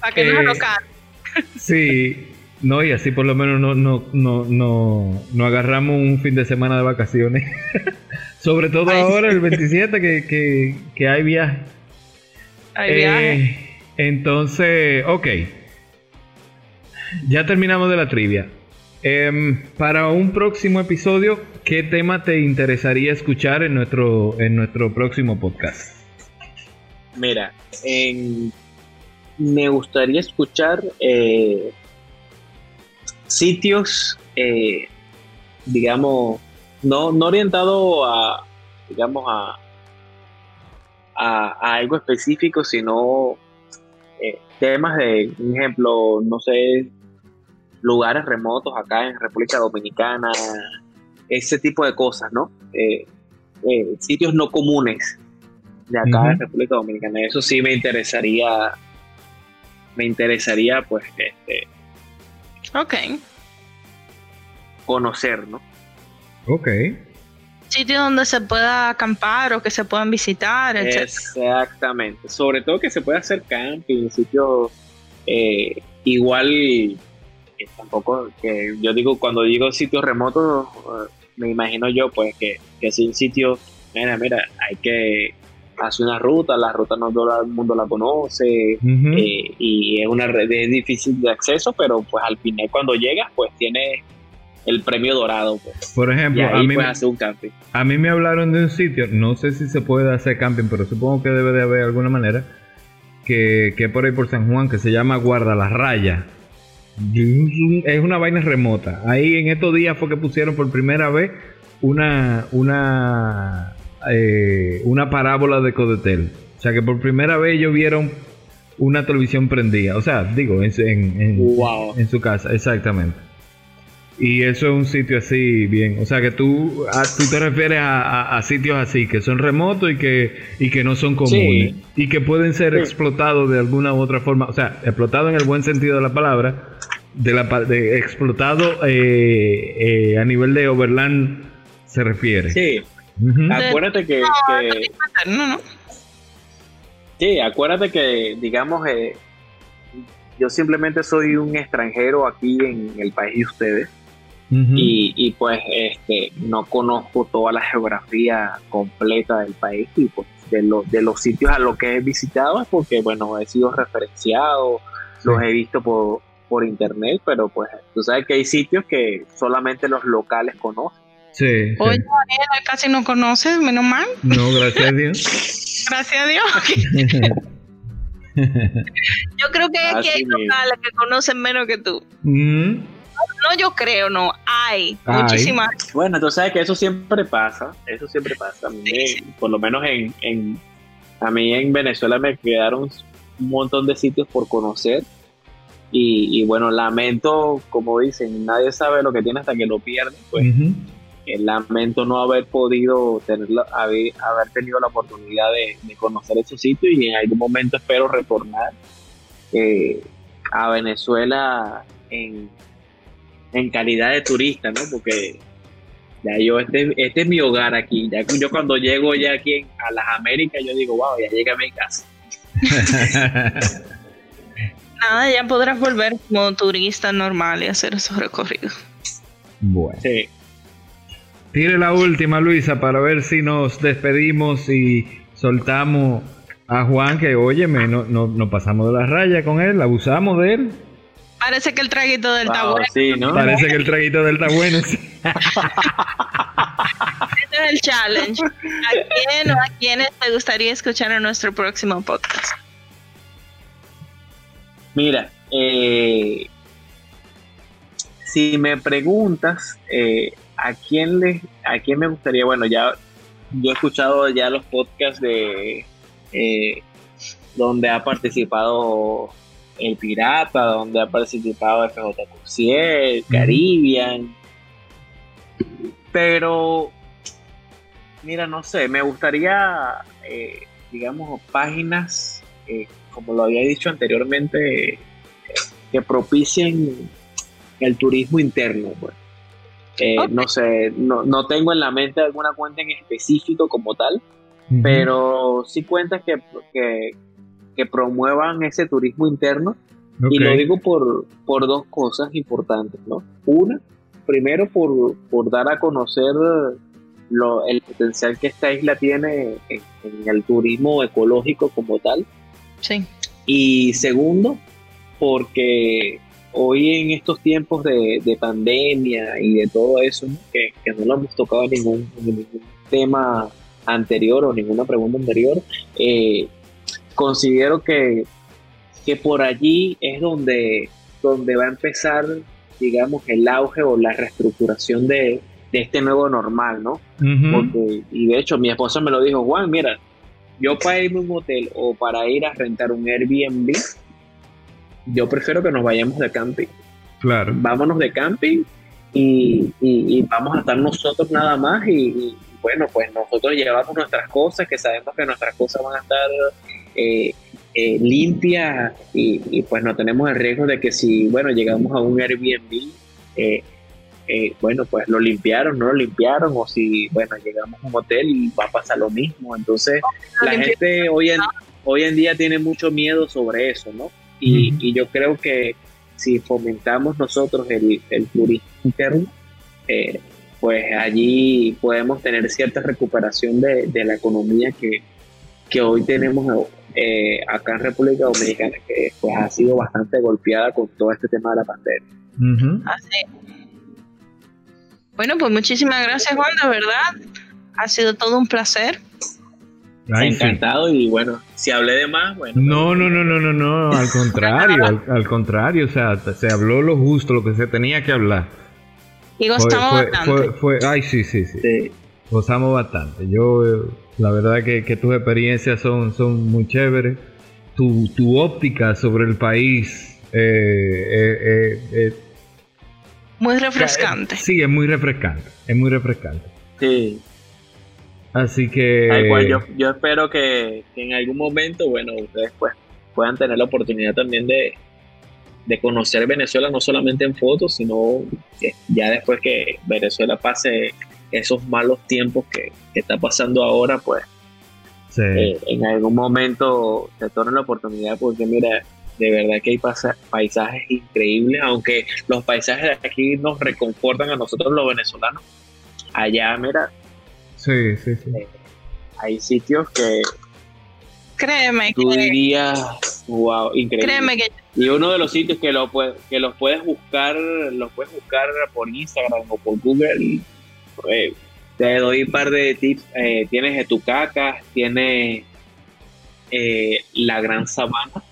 Para que no nos eh, Sí, no, y así por lo menos no, no, no, no, no agarramos un fin de semana de vacaciones. Sobre todo ahora, el 27, que, que, que hay viaje. Hay viaje. Eh, entonces, ok. Ya terminamos de la trivia. Em, para un próximo episodio, ¿qué tema te interesaría escuchar en nuestro, en nuestro próximo podcast? Mira, me gustaría escuchar eh, sitios, eh, digamos, no, no orientado a, digamos, a, a, algo específico, sino eh, temas de, un ejemplo, no sé, lugares remotos acá en República Dominicana, ese tipo de cosas, ¿no? Eh, sitios no comunes de acá en República Dominicana. Eso sí me interesaría, me interesaría, pues, este, Ok. Conocer, ¿no? Ok. Sitio donde se pueda acampar o que se puedan visitar, etc. Exactamente. Sobre todo que se pueda hacer camping, sitios eh, igual tampoco que yo digo cuando digo sitios remotos eh, me imagino yo pues que, que es un sitio mira mira hay que hace una ruta, la ruta no todo el mundo la conoce eh, y es una red es difícil de acceso, pero pues al final cuando llegas pues tiene el premio dorado. Pues. Por ejemplo, a, mí, hacer un camping. a mí me hablaron de un sitio, no sé si se puede hacer camping, pero supongo que debe de haber alguna manera, que, que por ahí por San Juan, que se llama Guarda la Raya. Es una vaina remota. Ahí en estos días fue que pusieron por primera vez una, una eh, una parábola de Codetel. O sea que por primera vez ellos vieron una televisión prendida. O sea, digo, en, en, su casa, exactamente. Y eso es un sitio así, bien. O sea que tú, tú te refieres a, sitios así, que son remotos y que, y que no son comunes. Y que pueden ser explotados de alguna u otra forma. O sea, explotados en el buen sentido de la palabra. De la de explotado eh, eh, a nivel de Overland se refiere. Sí. Acuérdate que, Sí, acuérdate que, digamos, eh, yo simplemente soy un extranjero aquí en el país de ustedes. y, pues este no conozco toda la geografía completa del país y pues de, de los sitios a los que he visitado es porque bueno he sido referenciado los he visto por, por internet pero pues tú sabes que hay sitios que solamente los locales conocen Sí. Oye, casi no conoces, menos mal. No, gracias a Dios. gracias a Dios. yo creo que aquí hay locales que conocen menos que tú. Mm. No, yo creo, no. Hay, muchísimas. Bueno, tú sabes que eso siempre pasa. Eso siempre pasa. A mí, por lo menos en, en, a mí en Venezuela me quedaron un montón de sitios por conocer. Y, bueno, lamento, como dicen, nadie sabe lo que tiene hasta que lo pierde. Pues lamento no haber podido tener haber, haber tenido la oportunidad de, conocer esos sitios y en algún momento espero retornar eh, a Venezuela en, calidad de turista, ¿no? Porque ya yo, este, este es mi hogar aquí. Ya yo cuando llego ya aquí a las Américas, yo digo, wow, ya llegué a mi casa. Nada, ya podrás volver como turista normal y hacer esos recorridos. Bueno. Sí. Tire la última, Luisa, para ver si nos despedimos y soltamos a Juan, que óyeme, no, no, pasamos de la raya con él, abusamos de él. Parece que el traguito del está bueno. Parece que el traguito del está bueno. este es el challenge. ¿A quién o a quiénes te gustaría escuchar en nuestro próximo podcast? Mira, eh, si me preguntas eh, a quién le, a quién me gustaría, bueno, ya yo he escuchado ya los podcasts de eh, donde ha participado el Pirata, donde ha participado FJ Cursier, Caribbean, pero mira, no sé, me gustaría, digamos, páginas, como lo había dicho anteriormente, que propicien el turismo interno. Pues. Eh, no sé, no, no, tengo en la mente alguna cuenta en específico como tal, pero sí cuentas que, que, promuevan ese turismo interno. Y lo digo por, por dos cosas importantes, ¿no? Una, primero por, por dar a conocer lo, el potencial que esta isla tiene en, en, el turismo ecológico como tal. Sí. Y segundo, porque hoy en estos tiempos de, pandemia y de todo eso, que, no lo hemos tocado en ningún, tema anterior o ninguna pregunta anterior, eh, considero que, que por allí es donde, donde va a empezar, digamos, el auge o la reestructuración de, este nuevo normal, ¿no? y de hecho mi esposa me lo dijo, Juan, mira, yo para irme a un hotel o para ir a rentar un Airbnb, yo prefiero que nos vayamos de camping. Claro. Vámonos de camping y, vamos a estar nosotros nada más y, bueno, pues nosotros llevamos nuestras cosas, que sabemos que nuestras cosas van a estar eh, eh, limpias y, pues no tenemos el riesgo de que si, bueno, llegamos a un Airbnb, eh, bueno, pues lo limpiaron, no lo limpiaron, o si, bueno, llegamos a un hotel y va a pasar lo mismo. Entonces, la gente hoy en, hoy en día tiene mucho miedo sobre eso, ¿no? Y, yo creo que si fomentamos nosotros el, turismo interno, eh, pues allí podemos tener cierta recuperación de, la economía que, hoy tenemos eh, acá en República Dominicana, que pues ha sido bastante golpeada con todo este tema de la pandemia. Bueno, pues muchísimas gracias Juan, de verdad. Ha sido todo un placer. Encantado y bueno, si hablé de más, bueno. No, no, no, no, no, no, al contrario, al, contrario, o sea, se habló lo justo, lo que se tenía que hablar. Y gozamos bastante. Fue, ay, sí, sí, sí, Gozamos bastante. Yo, eh, la verdad que, que, tus experiencias son, son muy chéveres. Tu, tu óptica sobre el país eh, eh, muy refrescante. Sí, es muy refrescante, es muy refrescante. Sí. Así que... yo, yo espero que, en algún momento, bueno, ustedes pues, puedan tener la oportunidad también de, conocer Venezuela, no solamente en fotos, sino que ya después que Venezuela pase esos malos tiempos que, está pasando ahora, pues eh, en algún momento se torne la oportunidad, porque mira, de verdad que hay paisajes increíbles, aunque los paisajes de aquí nos reconfortan a nosotros los venezolanos. Allá, mira, Sí, sí, sí. Eh, hay sitios que. Créeme tú dirías, wow, increíble. Créeme que. Y uno de los sitios que, lo que los puedes buscar, los puedes buscar por Instagram o por Google. Eh, te doy un par de tips. Eh, tienes Etucacas, tienes la Gran Sabana.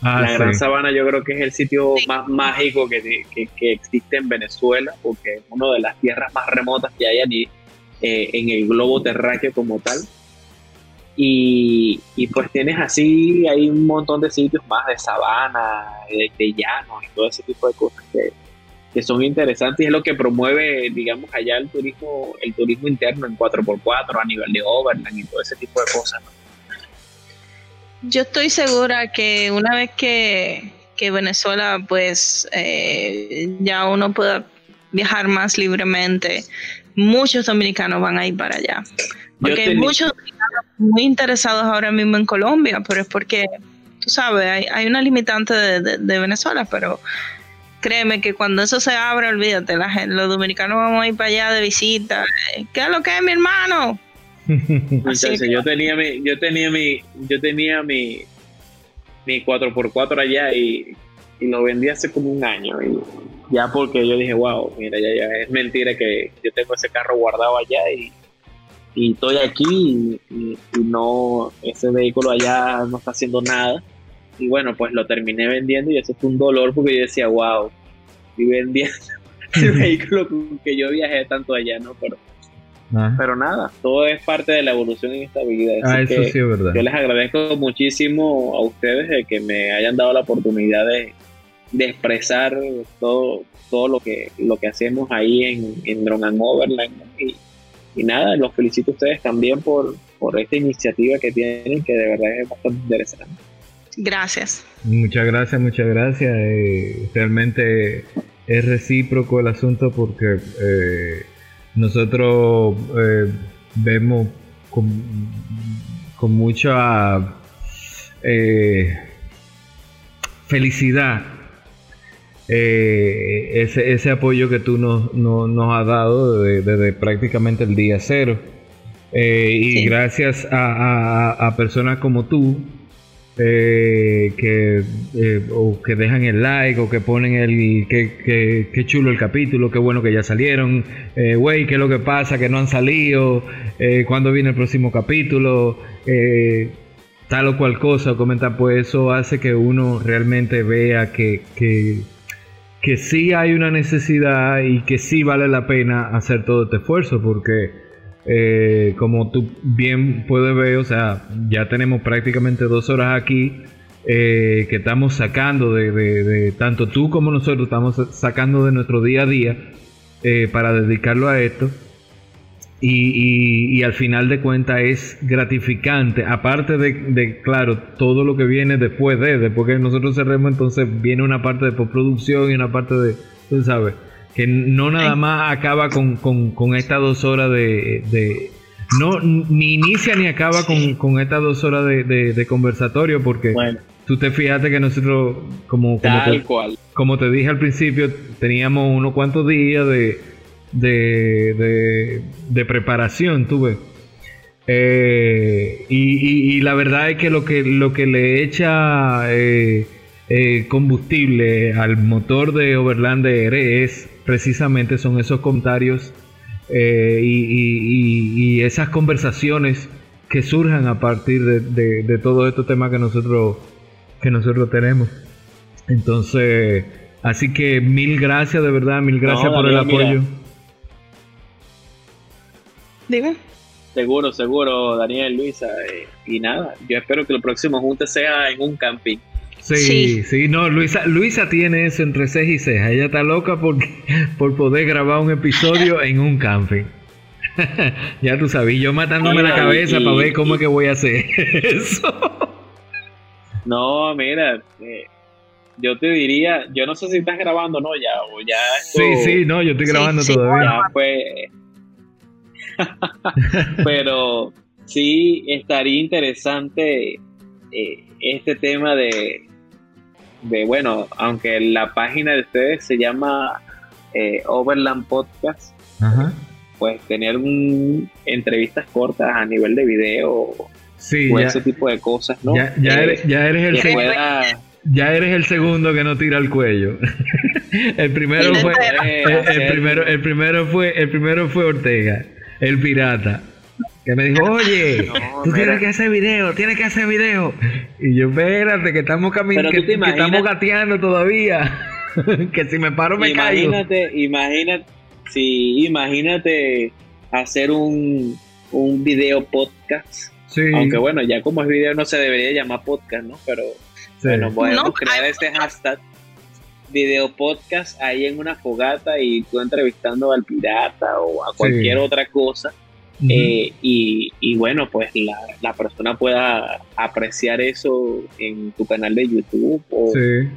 Ah, la Gran Sabana yo creo que es el sitio más mágico que, que, existe en Venezuela, porque es una de las tierras más remotas que hay allí eh, en el globo terráqueo como tal. Y, pues tienes así, hay un montón de sitios más de sabana, de, llano y todo ese tipo de cosas que, son interesantes y es lo que promueve, digamos, allá el turismo, el turismo interno en 4x4 a nivel de overland y todo ese tipo de cosas. Yo estoy segura que una vez que, Venezuela, pues eh, ya uno pueda viajar más libremente, muchos dominicanos van a ir para allá. Porque hay muchos dominicanos muy interesados ahora mismo en Colombia, pero es porque, tú sabes, hay, una limitante de, Venezuela, pero créeme que cuando eso se abra, olvídate, la gente, los dominicanos vamos a ir para allá de visita. ¿Qué es lo que es mi hermano? Entonces, yo tenía mi, yo tenía mi, yo tenía mi, mi 4x4 allá y, y lo vendí hace como un año. Y ya porque yo dije, wow, mira, ya, ya es mentira que yo tengo ese carro guardado allá y, y estoy aquí y, no, ese vehículo allá no está haciendo nada. y bueno, pues lo terminé vendiendo y eso fue un dolor porque yo decía, wow, estoy vendiendo el vehículo con que yo viajé tanto allá, ¿no? Pero, Ah. pero nada, todo es parte de la evolución en esta vida. Ah, eso que sí es verdad. Yo les agradezco muchísimo a ustedes de que me hayan dado la oportunidad de, de expresar todo, todo lo que lo que hacemos ahí en, en Drone and Overland. Y, y nada, los felicito a ustedes también por, por esta iniciativa que tienen, que de verdad es bastante interesante. Gracias. Muchas gracias, muchas gracias. Eh, realmente es recíproco el asunto porque eh, nosotros eh, vemos con, con mucha eh, felicidad eh, ese, ese apoyo que tú nos, nos, nos has dado desde, desde prácticamente el día cero. Eh, y Sí. gracias a, a- a personas como tú, eh, que, eh, o que dejan el like o que ponen el que, que, que chulo el capítulo, qué bueno que ya salieron, güey, qué es lo que pasa, que no han salido, cuándo viene el próximo capítulo, tal o cual cosa, o comentar, pues eso hace que uno realmente vea que, que, que sí hay una necesidad y que sí vale la pena hacer todo este esfuerzo, porque eh, como tú bien puedes ver, o sea, ya tenemos prácticamente dos horas aquí eh, que estamos sacando de, de- tanto tú como nosotros estamos sacando de nuestro día a día eh, para dedicarlo a esto. Y, y- y al final de cuentas es gratificante, aparte de, de, claro, todo lo que viene después de, después que nosotros cerremos, entonces viene una parte de postproducción y una parte de, tú sabes, que no nada más acaba con, con, con estas dos horas de, de- no, ni inicia ni acaba con, con estas dos horas de, de- de conversatorio, porque Bueno, tú te fijaste que nosotros, como, como tal te- cual. como te dije al principio, teníamos unos cuantos días de, de, de, de preparación, tuve. Eh, y, y- y la verdad es que lo que, lo que le echa eh, eh, combustible al motor de Overland R es precisamente son esos comentarios eh, y, y- esas conversaciones que surjan a partir de, de, de todos estos temas que nosotros que nosotros tenemos. Entonces, así que mil gracias de verdad, mil gracias No, por el mira. Dime. Seguro, seguro, Daniel, Luisa. eh, y nada, yo espero que el próximo junte sea en un camping. Sí, Sí. sí, no, Luisa, Luisa tiene eso entre ceja y ceja. Ella está loca por, por poder grabar un episodio en un camping. ya tú sabes, yo matándome la cabeza y- para ver cómo es que voy a hacer eso. No, mira, eh, yo te diría, yo no sé si estás grabando o no ya, o ya esto Sí, sí, no, yo estoy grabando sí. todavía. ya fue. Pero sí estaría interesante eh, este tema de, de, bueno, aunque la página de ustedes se llama eh, Overland Podcast, Ajá. pues tener un, entrevistas cortas a nivel de video Sí, o ya, ese tipo de cosas, ¿no? ya, ya Eh, eres, ya eres el que seg- pueda ya eres el segundo que no tira el cuello. el primero fue eh, el, primero el primero fue el primero fue Ortega, el pirata. Que me dijo, oye, No, tú mira. tienes que hacer video, tienes que hacer video. Y yo, espérate, que estamos caminando, que, estamos gateando todavía. que si me paro me caigo. imagínate, imagínate, sí, imagínate hacer un, un video podcast. Sí, Aunque bueno, ya como es video no se debería llamar podcast, ¿no? Pero sí. bueno, podemos No, crear hay- ese hashtag video podcast ahí en una fogata y tú entrevistando al pirata o a cualquier Sí. otra cosa. Eh, y, y bueno, pues la, la persona pueda apreciar eso en tu canal de YouTube o, sí.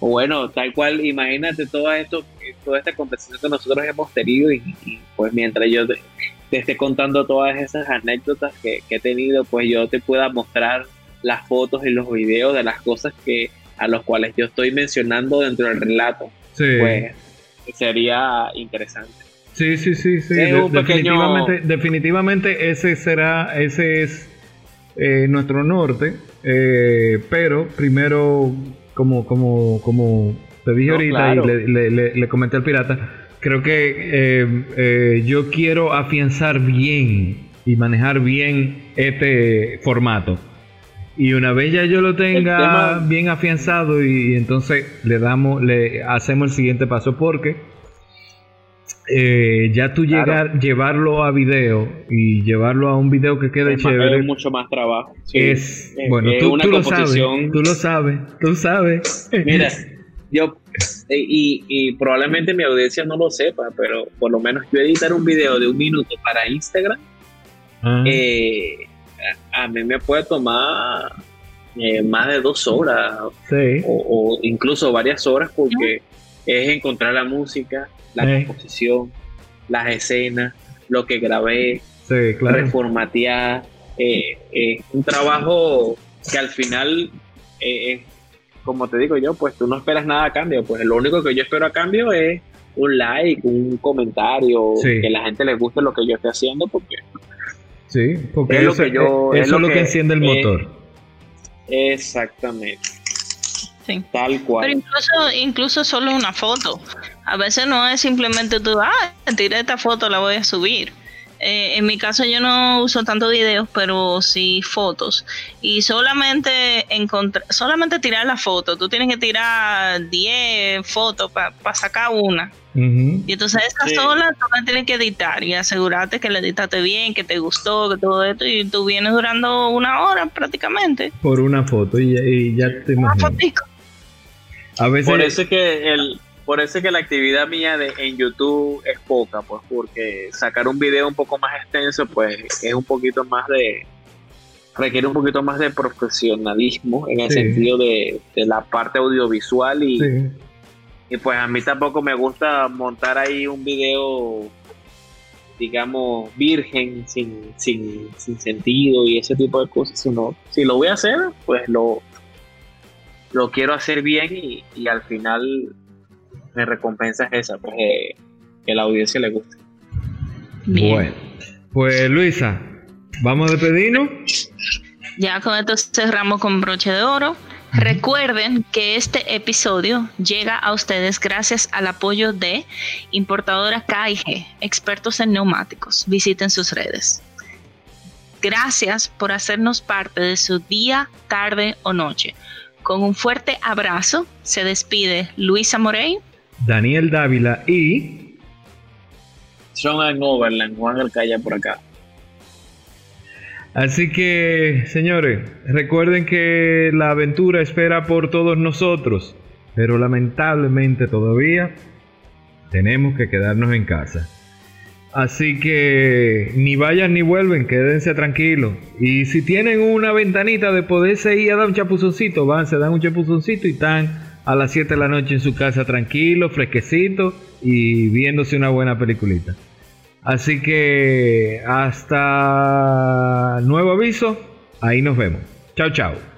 o bueno, tal cual, imagínate todo esto, toda esta conversación que nosotros hemos tenido y, y, pues mientras yo te, te esté contando todas esas anécdotas que, que he tenido, pues yo te pueda mostrar las fotos y los videos de las cosas que a los cuales yo estoy mencionando dentro del relato, Sí. pues sería interesante. Sí, sí, sí, sí. De- pequeño- definitivamente, definitivamente ese será, ese es eh, nuestro norte. eh, pero primero, como, como, como te dije No, ahorita claro. y le, le- le- le comenté al pirata, creo que eh, eh, yo quiero afianzar bien y manejar bien este formato. Y una vez ya yo lo tenga bien afianzado y, entonces le damos, le hacemos el siguiente paso porque eh, ya tú llegar, llevarlo a video y llevarlo a un video que quede chévere. Es mucho más trabajo. es, bueno, tú, lo sabes, tú lo sabes, tú sabes. Mira, yo, y, y, probablemente mi audiencia no lo sepa, pero por lo menos yo editar un video de un minuto para Instagram, ah. eh, a, mí me puede tomar eh, más de dos horas o, incluso varias horas porque es encontrar la música, la composición, las escenas, lo que grabé, reformatear. Eh, es un trabajo que al final, eh, como te digo yo, pues tú no esperas nada a cambio. Pues lo único que yo espero a cambio es un like, un comentario, que la gente le guste lo que yo esté haciendo, porque. Sí, porque es lo que yo, eso es lo que, enciende el motor. exactamente. Tal cual. Pero incluso, incluso solo una foto. A veces no es simplemente tú, ah, tiré esta foto, la voy a subir. Eh, en mi caso yo no uso tanto videos, pero sí fotos. Y solamente encontrar, solamente tirar la foto. Tú tienes que tirar 10 fotos para sacar una. Y entonces esa sola tú la tienes que editar y asegurarte que la editaste bien, que te gustó, que todo esto. Y tú vienes durando una hora prácticamente. Por una foto y, ya te imaginas. Por eso es que el, por eso que la actividad mía de, en YouTube es poca, pues porque sacar un video un poco más extenso, pues es un poquito más de requiere un poquito más de profesionalismo en el sentido de, la parte audiovisual y, y pues a mí tampoco me gusta montar ahí un video digamos virgen sin, sin, sin sentido y ese tipo de cosas sino si lo voy a hacer pues lo lo quiero hacer bien y, al final mi recompensa es esa, pues eh, que la audiencia le guste. Bueno, pues Luisa, vamos a despedirnos. Ya con esto cerramos con broche de oro. Recuerden que este episodio llega a ustedes gracias al apoyo de importadora KIG, expertos en neumáticos. Visiten sus redes. Gracias por hacernos parte de su día, tarde o noche. Con un fuerte abrazo se despide Luisa Morey, Daniel Dávila y Sean Overland, Juan Alcaya por acá. Así que, señores, recuerden que la aventura espera por todos nosotros, pero lamentablemente todavía tenemos que quedarnos en casa. Así que ni vayan ni vuelven, quédense tranquilos. Y si tienen una ventanita de poderse ir a dar un chapuzoncito, van, se dan un chapuzoncito y están a las 7 de la noche en su casa tranquilo, fresquecito y viéndose una buena peliculita. Así que hasta nuevo aviso, ahí nos vemos. Chao, chao.